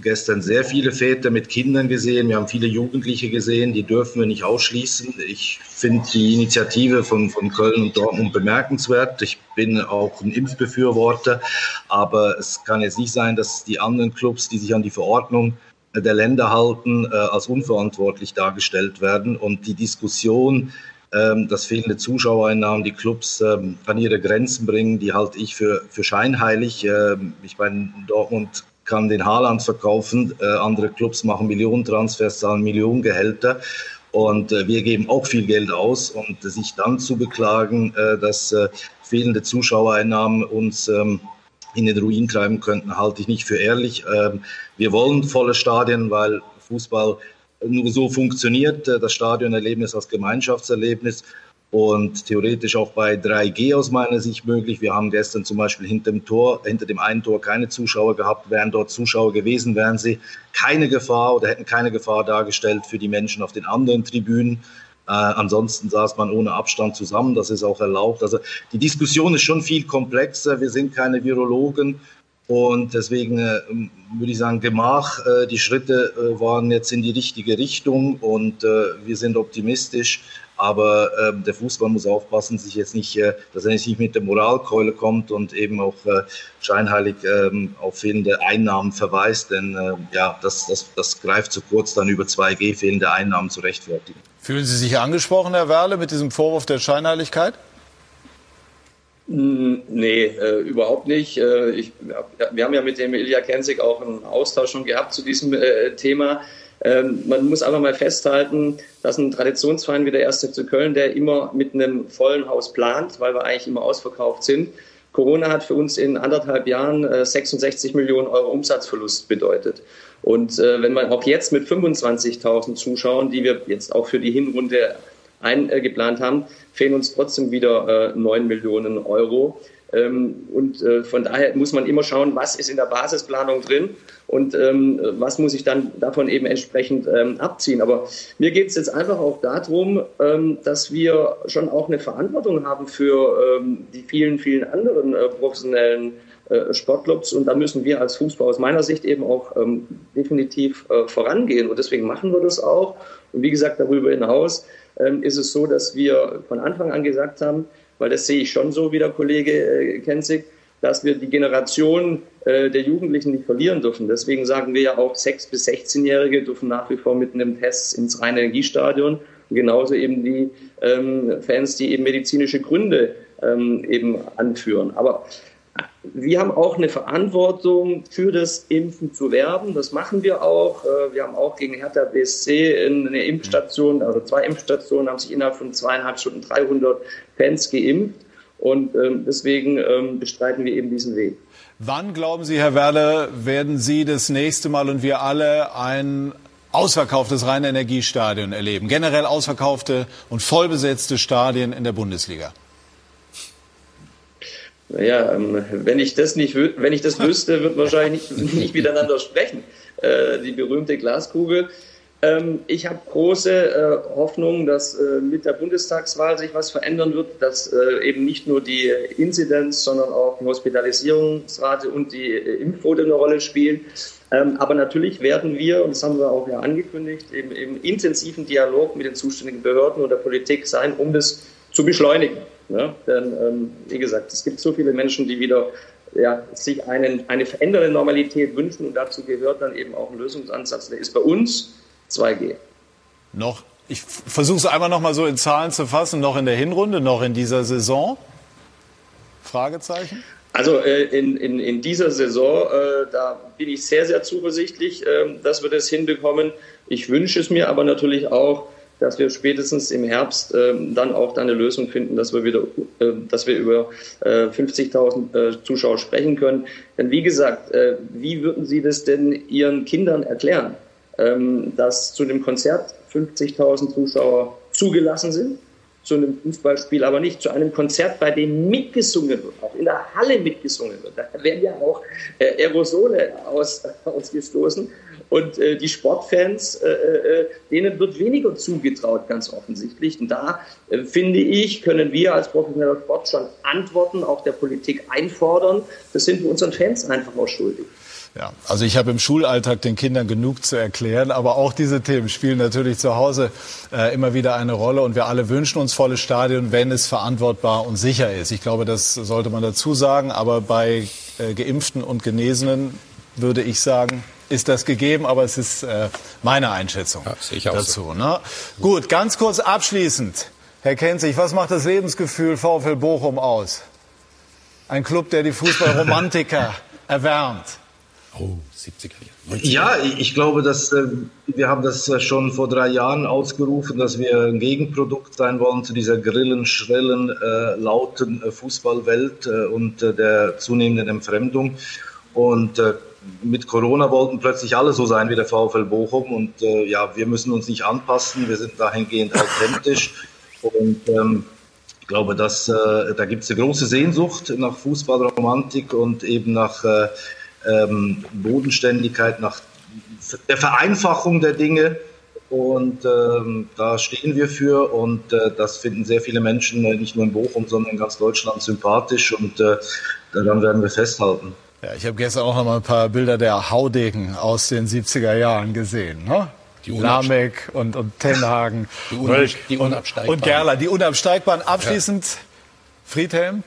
gestern sehr viele Väter mit Kindern gesehen. Wir haben viele Jugendliche gesehen. Die dürfen wir nicht ausschließen. Ich finde die Initiative von, von Köln und Dortmund bemerkenswert. Ich bin auch ein Impfbefürworter. Aber es kann jetzt nicht sein, dass die anderen Clubs, die sich an die Verordnung der Länder halten, äh, als unverantwortlich dargestellt werden. Und die Diskussion, ähm, dass fehlende Zuschauereinnahmen die Clubs ähm, an ihre Grenzen bringen, die halte ich für, für scheinheilig. Ähm, ich meine, Dortmund kann den Haaland verkaufen. Äh, andere Clubs machen Millionentransfers, zahlen Millionengehälter. Und äh, wir geben auch viel Geld aus. Und äh, sich dann zu beklagen, äh, dass äh, fehlende Zuschauereinnahmen uns ähm, in den Ruin treiben könnten, halte ich nicht für ehrlich. Ähm, wir wollen volle Stadien, weil Fußball nur so funktioniert. Äh, das Stadionerlebnis als Gemeinschaftserlebnis und theoretisch auch bei 3G aus meiner Sicht möglich. Wir haben gestern zum Beispiel hinter dem Tor, hinter dem einen Tor keine Zuschauer gehabt. Wären dort Zuschauer gewesen, wären sie keine Gefahr oder hätten keine Gefahr dargestellt für die Menschen auf den anderen Tribünen. Äh, ansonsten saß man ohne Abstand zusammen. Das ist auch erlaubt. Also die Diskussion ist schon viel komplexer. Wir sind keine Virologen. Und deswegen äh, würde ich sagen, Gemach, äh, die Schritte äh, waren jetzt in die richtige Richtung und äh, wir sind optimistisch. Aber ähm, der Fußball muss aufpassen, sich jetzt nicht, äh, dass er nicht mit der Moralkeule kommt und eben auch äh, scheinheilig ähm, auf fehlende Einnahmen verweist. Denn äh, ja, das, das, das greift zu kurz, dann über 2G fehlende Einnahmen zu rechtfertigen. Fühlen Sie sich angesprochen, Herr Werle, mit diesem Vorwurf der Scheinheiligkeit? Nee, äh, überhaupt nicht. Äh, ich, wir haben ja mit dem Ilja Kensig auch einen Austausch schon gehabt zu diesem äh, Thema. Ähm, man muss einfach mal festhalten, dass ein Traditionsverein wie der erste zu Köln, der immer mit einem vollen Haus plant, weil wir eigentlich immer ausverkauft sind. Corona hat für uns in anderthalb Jahren äh, 66 Millionen Euro Umsatzverlust bedeutet. Und äh, wenn man auch jetzt mit 25.000 Zuschauern, die wir jetzt auch für die Hinrunde eingeplant haben, fehlen uns trotzdem wieder äh, 9 Millionen Euro. Ähm, und äh, von daher muss man immer schauen, was ist in der Basisplanung drin und ähm, was muss ich dann davon eben entsprechend ähm, abziehen. Aber mir geht es jetzt einfach auch darum, dass wir schon auch eine Verantwortung haben für die vielen, vielen anderen äh, professionellen äh, Sportclubs und da müssen wir als Fußball aus meiner Sicht eben auch definitiv vorangehen und deswegen machen wir das auch. Und wie gesagt, darüber hinaus ist es so, dass wir von Anfang an gesagt haben, weil das sehe ich schon so, wie der Kollege äh, Kenzig, dass wir die Generation äh, der Jugendlichen nicht verlieren dürfen. Deswegen sagen wir ja auch, 6- bis 16-Jährige dürfen nach wie vor mit einem Test ins reine Energiestadion. Genauso eben die ähm, Fans, die eben medizinische Gründe ähm, eben anführen. Aber wir haben auch eine Verantwortung, für das Impfen zu werben. Das machen wir auch. Äh, wir haben auch gegen Hertha BSC eine Impfstation, also zwei Impfstationen, haben sich innerhalb von zweieinhalb Stunden 300 Fans geimpft. Und ähm, deswegen ähm, bestreiten wir eben diesen Weg. Wann, glauben Sie, Herr Werle, werden Sie das nächste Mal und wir alle ein ausverkauftes reine Energiestadion erleben? Generell ausverkaufte und vollbesetzte Stadien in der Bundesliga? Naja, ähm, wenn ich das nicht, wenn ich das wüsste, wird wahrscheinlich nicht, nicht miteinander sprechen. Äh, die berühmte Glaskugel. Ähm, ich habe große äh, Hoffnung, dass äh, mit der Bundestagswahl sich was verändern wird, dass äh, eben nicht nur die Inzidenz, sondern auch die Hospitalisierungsrate und die äh, Impfquote eine Rolle spielen. Ähm, aber natürlich werden wir, und das haben wir auch ja angekündigt, eben im intensiven Dialog mit den zuständigen Behörden und der Politik sein, um das zu beschleunigen. Ja? Denn, ähm, wie gesagt, es gibt so viele Menschen, die wieder ja, sich einen, eine veränderte Normalität wünschen und dazu gehört dann eben auch ein Lösungsansatz. Der ist bei uns 2G. Noch, ich versuche es einmal noch mal so in Zahlen zu fassen, noch in der Hinrunde, noch in dieser Saison? Fragezeichen? Also äh, in, in, in dieser Saison, äh, da bin ich sehr, sehr zuversichtlich, äh, dass wir das hinbekommen. Ich wünsche es mir aber natürlich auch, dass wir spätestens im Herbst äh, dann auch da eine Lösung finden, dass wir wieder, äh, dass wir über äh, 50.000 äh, Zuschauer sprechen können. Denn wie gesagt, wie würden Sie das denn Ihren Kindern erklären, ähm, dass zu dem Konzert 50.000 Zuschauer zugelassen sind? zu einem Fußballspiel, aber nicht zu einem Konzert, bei dem mitgesungen wird, auch in der Halle mitgesungen wird. Da werden ja auch äh, Aerosole aus, ausgestoßen. Und äh, die Sportfans, äh, äh, denen wird weniger zugetraut, ganz offensichtlich. Und da, äh, finde ich, können wir als professioneller Sport schon Antworten auch der Politik einfordern. Das sind wir unseren Fans einfach auch schuldig. Ja, also ich habe im Schulalltag den Kindern genug zu erklären, aber auch diese Themen spielen natürlich zu Hause äh, immer wieder eine Rolle und wir alle wünschen uns volle Stadion, wenn es verantwortbar und sicher ist. Ich glaube, das sollte man dazu sagen, aber bei äh, Geimpften und Genesenen würde ich sagen, ist das gegeben, aber es ist äh, meine Einschätzung ja, dazu. So. Ne? Gut, ganz kurz abschließend. Herr Kenzig, was macht das Lebensgefühl VfL Bochum aus? Ein Club, der die Fußballromantiker erwärmt. Oh, 70er Jahre. Ja, ich glaube, dass äh, wir haben das äh, schon vor drei Jahren ausgerufen, dass wir ein Gegenprodukt sein wollen zu dieser grillen, schrillen, äh, lauten äh, Fußballwelt äh, und äh, der zunehmenden Entfremdung. Und mit Corona wollten plötzlich alle so sein wie der VfL Bochum. Und ja, wir müssen uns nicht anpassen. Wir sind dahingehend authentisch. Und ähm, ich glaube, dass da gibt es eine große Sehnsucht nach Fußballromantik und eben nach ähm, Bodenständigkeit, nach der Vereinfachung der Dinge. Und ähm, da stehen wir für und äh, das finden sehr viele Menschen, äh, nicht nur in Bochum, sondern in ganz Deutschland sympathisch und äh, daran werden wir festhalten. Ja, ich habe gestern auch noch mal ein paar Bilder der Haudegen aus den 70er Jahren gesehen. Ne? Die Lamek und, und Tenhagen die, Unab die Unabsteigbaren. Und Gerler, die Unabsteigbaren. Abschließend, ja. Friedhelm,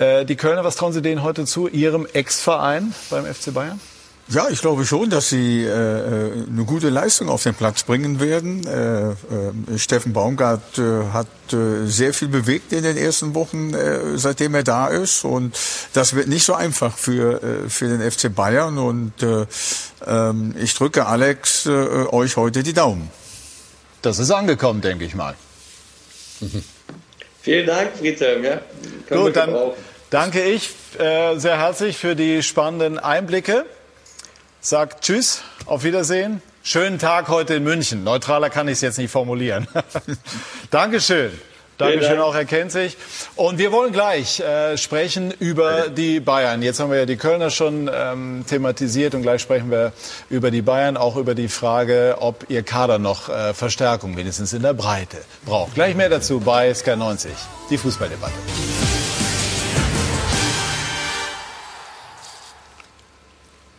äh, die Kölner, was trauen Sie denen heute zu, Ihrem Ex-Verein beim FC Bayern? Ja, ich glaube schon, dass sie äh, äh, eine gute Leistung auf den Platz bringen werden. Äh, äh, Steffen Baumgart äh, hat äh, sehr viel bewegt in den ersten Wochen, äh, seitdem er da ist. Und das wird nicht so einfach für, äh, für den FC Bayern. Und äh, äh, ich drücke Alex äh, euch heute die Daumen. Das ist angekommen, denke ich mal. Vielen Dank, Friedhelm. Ja, Gut, dann danke ich äh, sehr herzlich für die spannenden Einblicke. Sagt Tschüss, auf Wiedersehen. Schönen Tag heute in München. Neutraler kann ich es jetzt nicht formulieren. Dankeschön. Dankeschön auch, Herr Kenzig. Und wir wollen gleich äh, sprechen über die Bayern. Jetzt haben wir ja die Kölner schon ähm, thematisiert und gleich sprechen wir über die Bayern, auch über die Frage, ob ihr Kader noch äh, Verstärkung wenigstens in der Breite braucht. Gleich mehr dazu bei SK90, die Fußballdebatte.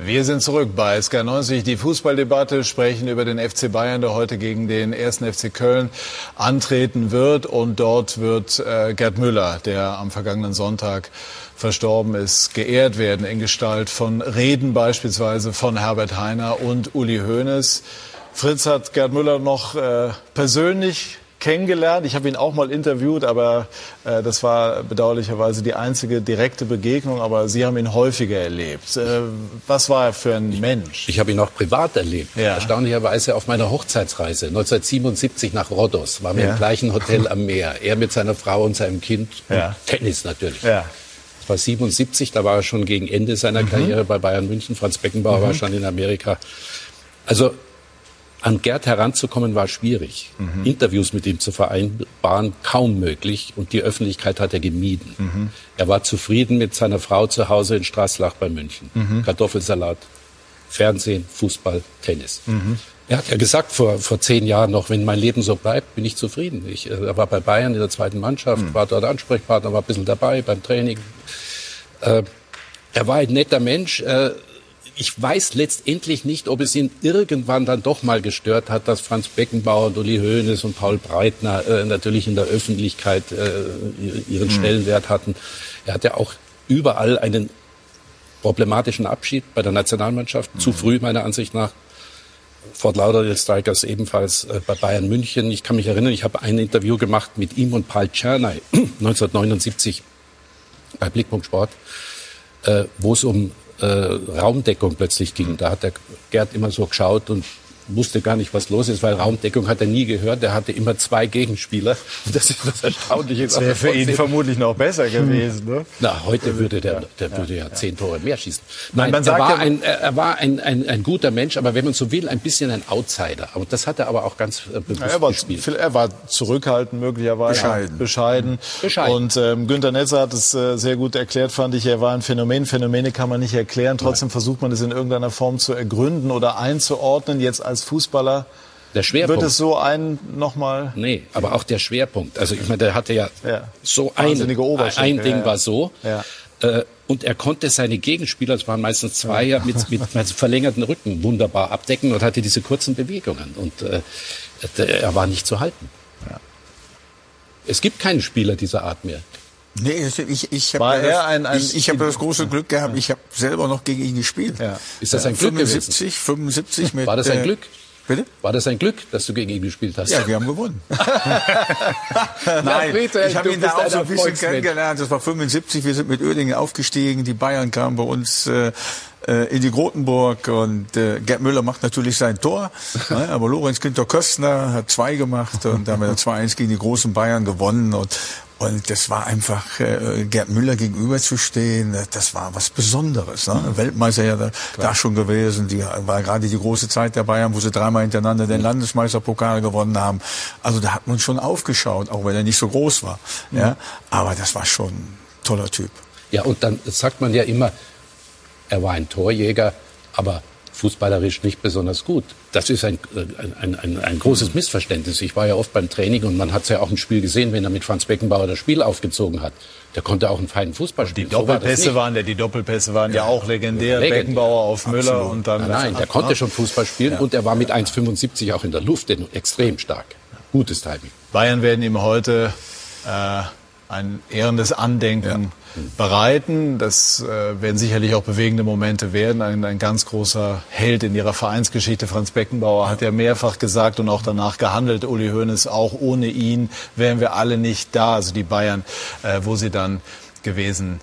Wir sind zurück bei SK90, die Fußballdebatte, sprechen über den FC Bayern, der heute gegen den ersten FC Köln antreten wird. Und dort wird äh, Gerd Müller, der am vergangenen Sonntag verstorben ist, geehrt werden in Gestalt von Reden beispielsweise von Herbert Heiner und Uli Hoeneß. Fritz hat Gerd Müller noch äh, persönlich kennengelernt. Ich habe ihn auch mal interviewt, aber äh, das war bedauerlicherweise die einzige direkte Begegnung. Aber Sie haben ihn häufiger erlebt. Äh, was war er für ein Mensch? Ich habe ihn auch privat erlebt. Ja. Erstaunlicherweise auf meiner Hochzeitsreise 1977 nach Rhodos. Waren wir ja. im gleichen Hotel am Meer. Er mit seiner Frau und seinem Kind. Ja. Und Tennis natürlich. Ja. Das war 77, da war er schon gegen Ende seiner mhm. Karriere bei Bayern München. Franz Beckenbauer mhm. war schon in Amerika. Also an Gerd heranzukommen war schwierig. Mhm. Interviews mit ihm zu vereinbaren kaum möglich und die Öffentlichkeit hat er gemieden. Mhm. Er war zufrieden mit seiner Frau zu Hause in Straßlach bei München. Mhm. Kartoffelsalat, Fernsehen, Fußball, Tennis. Mhm. Er hat ja gesagt vor, vor zehn Jahren noch, wenn mein Leben so bleibt, bin ich zufrieden. Ich, äh, er war bei Bayern in der zweiten Mannschaft, mhm. war dort Ansprechpartner, war ein bisschen dabei beim Training. Äh, er war ein netter Mensch. Äh, ich weiß letztendlich nicht, ob es ihn irgendwann dann doch mal gestört hat, dass Franz Beckenbauer Uli Hoeneß und Paul Breitner äh, natürlich in der Öffentlichkeit äh, ihren mhm. Stellenwert hatten. Er hatte auch überall einen problematischen Abschied bei der Nationalmannschaft, mhm. zu früh meiner Ansicht nach. Fort Lauderdale Strikers ebenfalls äh, bei Bayern München. Ich kann mich erinnern, ich habe ein Interview gemacht mit ihm und Paul Czernay 1979 bei Blickpunkt Sport, äh, wo es um äh, Raumdeckung plötzlich ging. Da hat der Gerd immer so geschaut und wusste gar nicht, was los ist, weil Raumdeckung hat er nie gehört. Er hatte immer zwei Gegenspieler. Das ist das Erstaunliche. Das wäre für ihn vermutlich noch besser gewesen. Ne? Na, heute würde der, der ja, würde ja, ja, zehn Tore mehr schießen. Nein, er, war ein, er war ein, ein, ein guter Mensch, aber wenn man so will, ein bisschen ein Outsider. Aber das hat er aber auch ganz äh, bewusst er war, gespielt. Er war zurückhaltend möglicherweise. Bescheiden. Bescheiden. Bescheiden. Und ähm, Günter Netzer hat es äh, sehr gut erklärt, fand ich. Er war ein Phänomen. Phänomene kann man nicht erklären. Trotzdem Nein. versucht man es in irgendeiner Form zu ergründen oder einzuordnen. Jetzt als Fußballer der Schwerpunkt. Wird es so ein nochmal? Nee, aber auch der Schwerpunkt. Also ich meine, der hatte ja, ja. so ein, ein Ding ja, ja. war so. Äh, und er konnte seine Gegenspieler, das waren meistens zwei, ja. mit, mit, mit verlängerten Rücken wunderbar abdecken und hatte diese kurzen Bewegungen. Und äh, er war nicht zu halten. Es gibt keinen Spieler dieser Art mehr. Nee, ich, ich habe ja ein, ein, ich, ich hab das große Glück gehabt, ich habe selber noch gegen ihn gespielt. Ja. Ist das ein Glück 75, gewesen? 75 mit. War das ein äh, Glück? Bitte? War das ein Glück, dass du gegen ihn gespielt hast? Ja, wir haben gewonnen. Nein, Peter, ich habe ihn da auch so ein bisschen kennengelernt. Das war 75, wir sind mit Oerdingen aufgestiegen. Die Bayern kamen bei uns äh, äh, in die Grotenburg und äh, Gerd Müller macht natürlich sein Tor, ne, aber Lorenz Günther Köstner hat zwei gemacht und da haben wir 2-1 gegen die großen Bayern gewonnen und und das war einfach, äh, Gerd Müller gegenüberzustehen, das war was Besonderes. Ne? Weltmeister ja da, da, schon gewesen, die war gerade die große Zeit der Bayern, wo sie dreimal hintereinander den Landesmeisterpokal gewonnen haben. Also da hat man schon aufgeschaut, auch wenn er nicht so groß war. Ja? Aber das war schon ein toller Typ. Ja, und dann sagt man ja immer, er war ein Torjäger, aber fußballerisch nicht besonders gut. Das ist ein, ein, ein, ein großes Missverständnis. Ich war ja oft beim Training und man hat es ja auch im Spiel gesehen, wenn er mit Franz Beckenbauer das Spiel aufgezogen hat. Der konnte auch einen feinen Fußball spielen. Die Doppelpässe so war waren ja, die Doppelpässe waren ja, ja auch legendär. legendär. Beckenbauer auf Müller Absolut. und dann. Nein, nein der konnte schon Fußball spielen ja. und er war mit 1,75 auch in der Luft extrem stark. Gutes Timing. Bayern werden ihm heute äh, ein ehrendes Andenken ja. bereiten. Das äh, werden sicherlich auch bewegende Momente werden. Ein, ein, ganz großer Held in ihrer Vereinsgeschichte, Franz Beckenbauer, hat ja mehrfach gesagt und auch danach gehandelt, Uli Hoeneß, auch ohne ihn wären wir alle nicht da, also die Bayern, äh, wo sie dann gewesen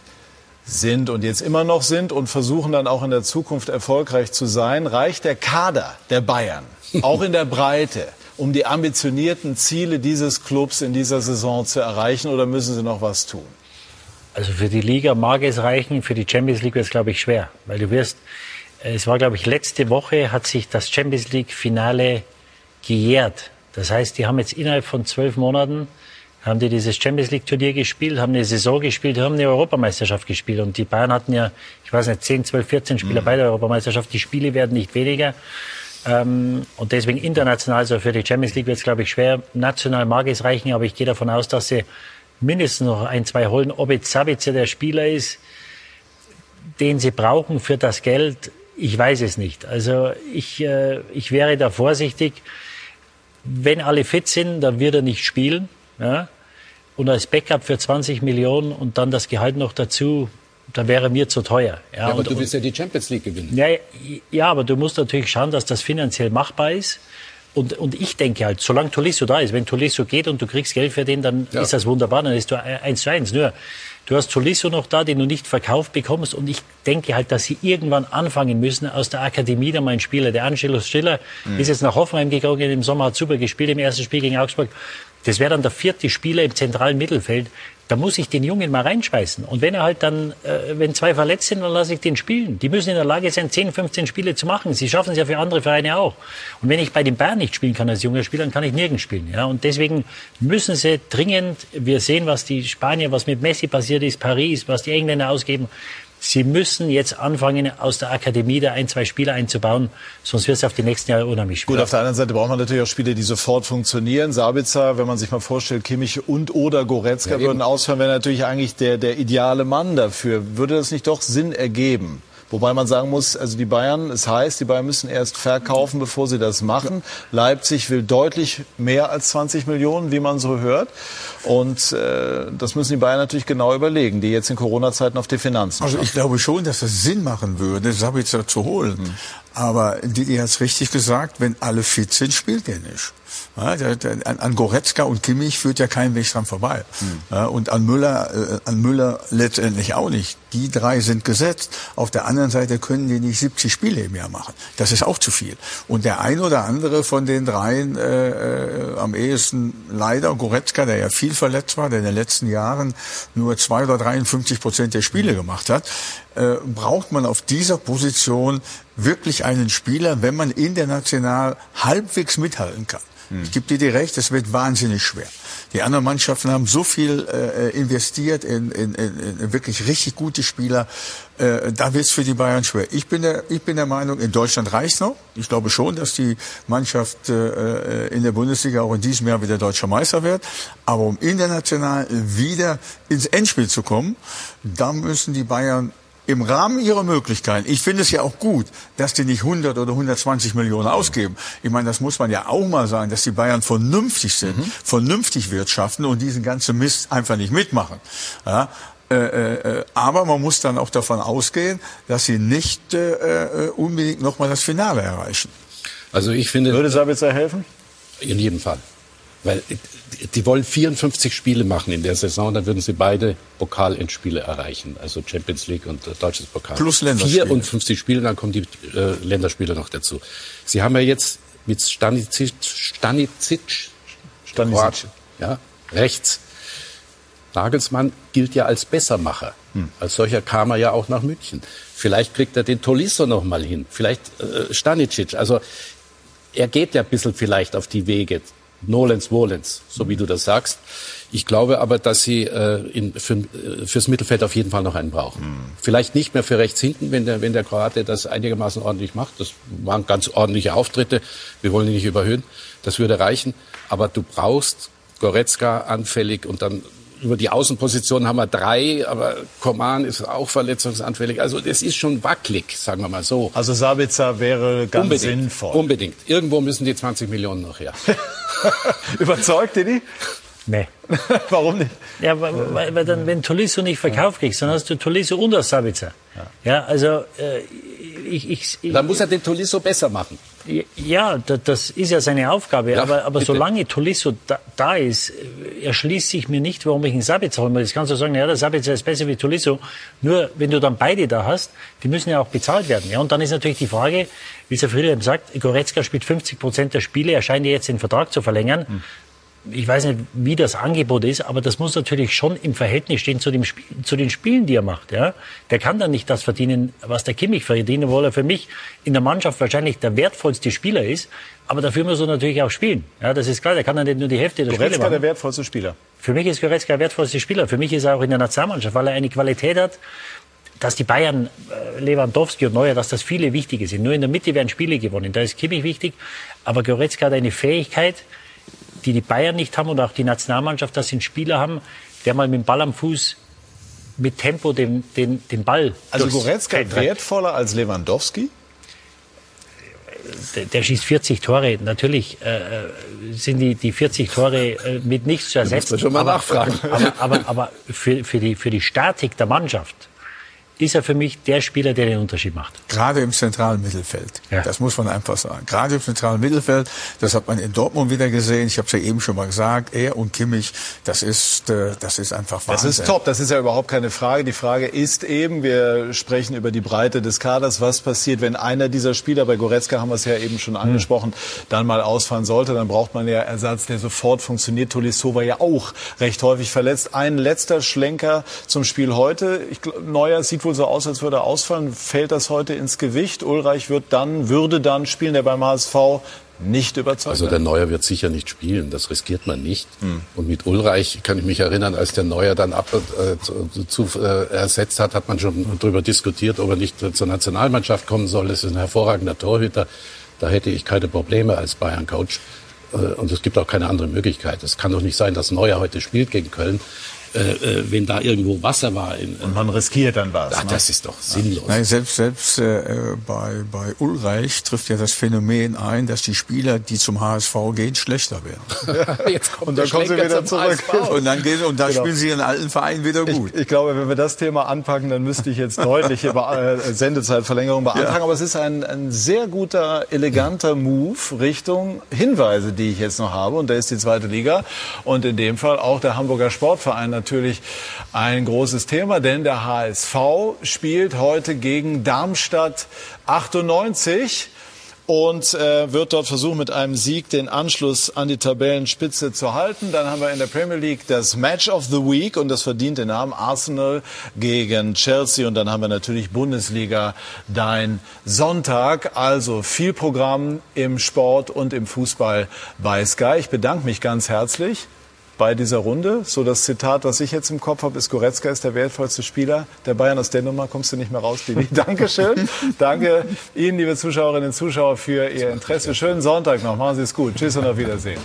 sind und jetzt immer noch sind und versuchen dann auch in der Zukunft erfolgreich zu sein, reicht der Kader der Bayern, auch in der Breite, um die ambitionierten Ziele dieses Clubs in dieser Saison zu erreichen oder müssen Sie noch was tun? Also für die Liga mag es reichen, für die Champions League wird es, glaube ich, schwer. Weil du wirst, äh, es war, glaube ich, letzte Woche hat sich das Champions League-Finale gejährt. Das heißt, die haben jetzt innerhalb von zwölf Monaten haben die dieses Champions League Turnier gespielt, haben eine Saison gespielt, haben eine Europameisterschaft gespielt. Und die Bayern hatten ja, ich weiß nicht, 10, 12, 14 Spieler mhm. bei der Europameisterschaft. Die Spiele werden nicht weniger. Ähm, und deswegen international, so für die Champions League wird es, glaube ich, schwer. National mag es reichen, aber ich gehe davon aus, dass sie mindestens noch ein, zwei holen. Ob jetzt Sabitzer der Spieler ist, den sie brauchen für das Geld, ich weiß es nicht. Also ich, äh, ich wäre da vorsichtig. Wenn alle fit sind, dann wird er nicht spielen. Ja? Und als Backup für 20 Millionen und dann das Gehalt noch dazu, da wäre mir zu teuer. Ja, aber und, du willst ja die Champions League gewinnen. Ja, ja, aber du musst natürlich schauen, dass das finanziell machbar ist. Und, und ich denke halt, solange Tolisso da ist, wenn Tolisso geht und du kriegst Geld für den, dann ja. ist das wunderbar, dann ist du eins zu eins. Nur, du hast Tolisso noch da, den du nicht verkauft bekommst. Und ich denke halt, dass sie irgendwann anfangen müssen, aus der Akademie da mal ein Spieler. Der Angelo Stiller mhm. ist jetzt nach Hoffenheim gegangen, im Sommer hat super gespielt im ersten Spiel gegen Augsburg. Das wäre dann der vierte Spieler im zentralen Mittelfeld. Da muss ich den Jungen mal reinschmeißen. Und wenn er halt dann, äh, wenn zwei verletzt sind, dann lasse ich den spielen. Die müssen in der Lage sein, 10, 15 Spiele zu machen. Sie schaffen es ja für andere Vereine auch. Und wenn ich bei den Bayern nicht spielen kann als junger Spieler, dann kann ich nirgends spielen. Ja? Und deswegen müssen sie dringend, wir sehen, was die Spanier, was mit Messi passiert ist, Paris, was die Engländer ausgeben. Sie müssen jetzt anfangen, aus der Akademie da ein, zwei Spieler einzubauen, sonst wird es auf die nächsten Jahre unheimlich schwierig. Gut, auf der anderen Seite braucht man natürlich auch Spiele, die sofort funktionieren. Sabitzer, wenn man sich mal vorstellt, Kimmich und oder Goretzka ja, würden ausfallen, wäre natürlich eigentlich der, der ideale Mann dafür. Würde das nicht doch Sinn ergeben? Wobei man sagen muss, also die Bayern, es heißt, die Bayern müssen erst verkaufen, bevor sie das machen. Leipzig will deutlich mehr als 20 Millionen, wie man so hört. Und äh, das müssen die Bayern natürlich genau überlegen, die jetzt in Corona-Zeiten auf die Finanzen Also ich glaube schon, dass es Sinn machen würde, Sabitzer zu holen. Hm. Aber hat es richtig gesagt, wenn alle fit sind, spielt er nicht. Ja, der, der, an Goretzka und Kimmich führt ja kein Weg dran vorbei. Mhm. Ja, und an Müller, äh, an Müller letztendlich auch nicht. Die drei sind gesetzt. Auf der anderen Seite können die nicht 70 Spiele im Jahr machen. Das ist auch zu viel. Und der ein oder andere von den dreien äh, äh, am ehesten leider Goretzka, der ja viel verletzt war, der in den letzten Jahren nur zwei oder 53 Prozent der Spiele gemacht hat, äh, braucht man auf dieser Position wirklich einen Spieler, wenn man international halbwegs mithalten kann. Hm. Ich gebe dir die recht, es wird wahnsinnig schwer. Die anderen Mannschaften haben so viel äh, investiert in, in, in, in wirklich richtig gute Spieler. Äh, da wird es für die Bayern schwer. Ich bin, der, ich bin der Meinung, in Deutschland reicht noch. Ich glaube schon, dass die Mannschaft äh, in der Bundesliga auch in diesem Jahr wieder deutscher Meister wird. Aber um international wieder ins Endspiel zu kommen, da müssen die Bayern im Rahmen ihrer Möglichkeiten. Ich finde es ja auch gut, dass die nicht 100 oder 120 Millionen ausgeben. Ich meine, das muss man ja auch mal sagen, dass die Bayern vernünftig sind, mhm. vernünftig wirtschaften und diesen ganzen Mist einfach nicht mitmachen. Ja, äh, äh, aber man muss dann auch davon ausgehen, dass sie nicht äh, äh unbedingt nochmal das Finale erreichen. Also ich finde. Würde Sabitzer helfen? In jedem Fall. Weil die wollen 54 Spiele machen in der Saison, dann würden sie beide Pokalendspiele erreichen, also Champions League und äh, deutsches Pokal. Plus Länderspiele. 54 Spiele, dann kommen die äh, Länderspiele noch dazu. Sie haben ja jetzt mit Stanicic, Stanicic, Stanicic. ja, rechts. Nagelsmann gilt ja als Bessermacher. Hm. Als solcher kam er ja auch nach München. Vielleicht kriegt er den Tolisso noch mal hin. Vielleicht äh, Stanicic. Also er geht ja ein bisschen vielleicht auf die Wege Nolens Wolens, so wie du das sagst. Ich glaube aber, dass sie äh, in, für, äh, fürs Mittelfeld auf jeden Fall noch einen brauchen. Mhm. Vielleicht nicht mehr für rechts hinten, wenn der, wenn der Kroate das einigermaßen ordentlich macht. Das waren ganz ordentliche Auftritte. Wir wollen ihn nicht überhöhen. Das würde reichen. Aber du brauchst Goretzka anfällig und dann über die Außenposition haben wir drei, aber Koman ist auch verletzungsanfällig. Also das ist schon wackelig, sagen wir mal so. Also Sabitzer wäre ganz unbedingt, sinnvoll. Unbedingt. Irgendwo müssen die 20 Millionen noch her. Überzeugt ihr die? Nee. Warum nicht? Ja, weil, weil dann, wenn Tolisso nicht verkauft kriegst, dann hast du Tolisso und das Sabitzer. Ja, also äh, ich, ich, ich, Dann muss er den Tolisso besser machen. Ja, das ist ja seine Aufgabe. Ja, aber, aber solange Tolisso da, da, ist, erschließt sich mir nicht, warum ich einen Sabitzer holen will. Das kannst du sagen, ja, der Sabitzer ist besser wie Tolisso. Nur, wenn du dann beide da hast, die müssen ja auch bezahlt werden. Ja, und dann ist natürlich die Frage, wie es ja Friedrich sagt, Goretzka spielt 50 Prozent der Spiele, er scheint ja jetzt den Vertrag zu verlängern. Hm ich weiß nicht, wie das Angebot ist, aber das muss natürlich schon im Verhältnis stehen zu, dem Spiel, zu den Spielen, die er macht. Ja? Der kann dann nicht das verdienen, was der Kimmich verdient, obwohl er für mich in der Mannschaft wahrscheinlich der wertvollste Spieler ist. Aber dafür muss er natürlich auch spielen. Ja, das ist klar. Der kann dann nicht nur die Hälfte der Goretzka Spiele machen. der wertvollste Spieler. Für mich ist Goretzka der wertvollste Spieler. Für mich ist er auch in der Nationalmannschaft, weil er eine Qualität hat, dass die Bayern, äh, Lewandowski und Neuer, dass das viele wichtige sind. Nur in der Mitte werden Spiele gewonnen. Da ist Kimmich wichtig. Aber Goretzka hat eine Fähigkeit, die die Bayern nicht haben und auch die Nationalmannschaft, dass sie einen Spieler haben, der mal mit dem Ball am Fuß mit Tempo den, den, den Ball Also Goretzka wertvoller als Lewandowski? der, der schießt 40 Tore. Natürlich äh, sind die, die 40 Tore äh, mit nichts zu ersetzen. Da schon mal aber, nachfragen. Aber, aber, aber für, für, die, für die Statik der Mannschaft ist er für mich der Spieler, der den Unterschied macht. Gerade im zentralen Mittelfeld. Ja. Das muss man einfach sagen. Gerade im zentralen Mittelfeld, das hat man in Dortmund wieder gesehen. Ich habe es ja eben schon mal gesagt, er und Kimmich, das ist, äh, das ist einfach Wahnsinn. Das ist top, das ist ja überhaupt keine Frage. Die Frage ist eben, wir sprechen über die Breite des Kaders, was passiert, wenn einer dieser Spieler, bei Goretzka haben wir es ja eben schon angesprochen, dann mal ausfallen sollte, dann braucht man ja Ersatz, der sofort funktioniert. Tolisso war ja auch recht häufig verletzt. Ein letzter Schlenker zum Spiel heute. Ich, Neuer sieht wohl so aus, als würde er ausfallen. Fällt das heute ins Gewicht? Ulreich wird dann, würde dann spielen, der beim HSV nicht überzeugt. Also der Neuer wird sicher nicht spielen, das riskiert man nicht. Hm. Und mit Ulreich kann ich mich erinnern, als der Neuer dann ab, äh, zu, zu äh, ersetzt hat, hat man schon darüber diskutiert, ob er nicht zur Nationalmannschaft kommen soll. Das ist ein hervorragender Torhüter. Da hätte ich keine Probleme als Bayern-Coach. Äh, und es gibt auch keine andere Möglichkeit. Es kann doch nicht sein, dass Neuer heute spielt gegen Köln äh, äh, wenn da irgendwo Wasser war. In, und man riskiert dann was. Ach, ne? Das ist doch sinnlos. Nein, selbst selbst äh, bei, bei Ulreich trifft ja das Phänomen ein, dass die Spieler, die zum HSV gehen, schlechter werden. Jetzt kommt und dann kommen sie wieder zurück. Und dann, gehen, und dann genau. spielen sie ihren alten Verein wieder gut. Ich, ich, glaube, wenn wir das Thema anpacken, dann müsste ich jetzt deutliche äh, Sendezeitverlängerung beantragen. Ja. Aber es ist ein, ein sehr guter, eleganter Move Richtung Hinweise, die ich jetzt noch habe. Und da ist die zweite Liga. Und in dem Fall auch der Hamburger Sportverein natürlich ein großes Thema, denn der HSV spielt heute gegen Darmstadt 98 und äh, wird dort versuchen, mit einem Sieg den Anschluss an die Tabellenspitze zu halten. Dann haben wir in der Premier League das Match of the Week und das verdient den Namen Arsenal gegen Chelsea. Und dann haben wir natürlich Bundesliga Dein Sonntag. Also viel Programm im Sport und im Fußball bei Sky. Ich bedanke mich ganz herzlich bei dieser Runde. So das Zitat, was ich jetzt im Kopf habe, ist Goretzka ist der wertvollste Spieler der Bayern. Aus der Nummer kommst du nicht mehr raus, Didi. Dankeschön. Danke Ihnen, liebe Zuschauerinnen und Zuschauer, für Ihr Interesse. Schönen Sonntag noch. Machen Sie es gut. Tschüss und auf Wiedersehen.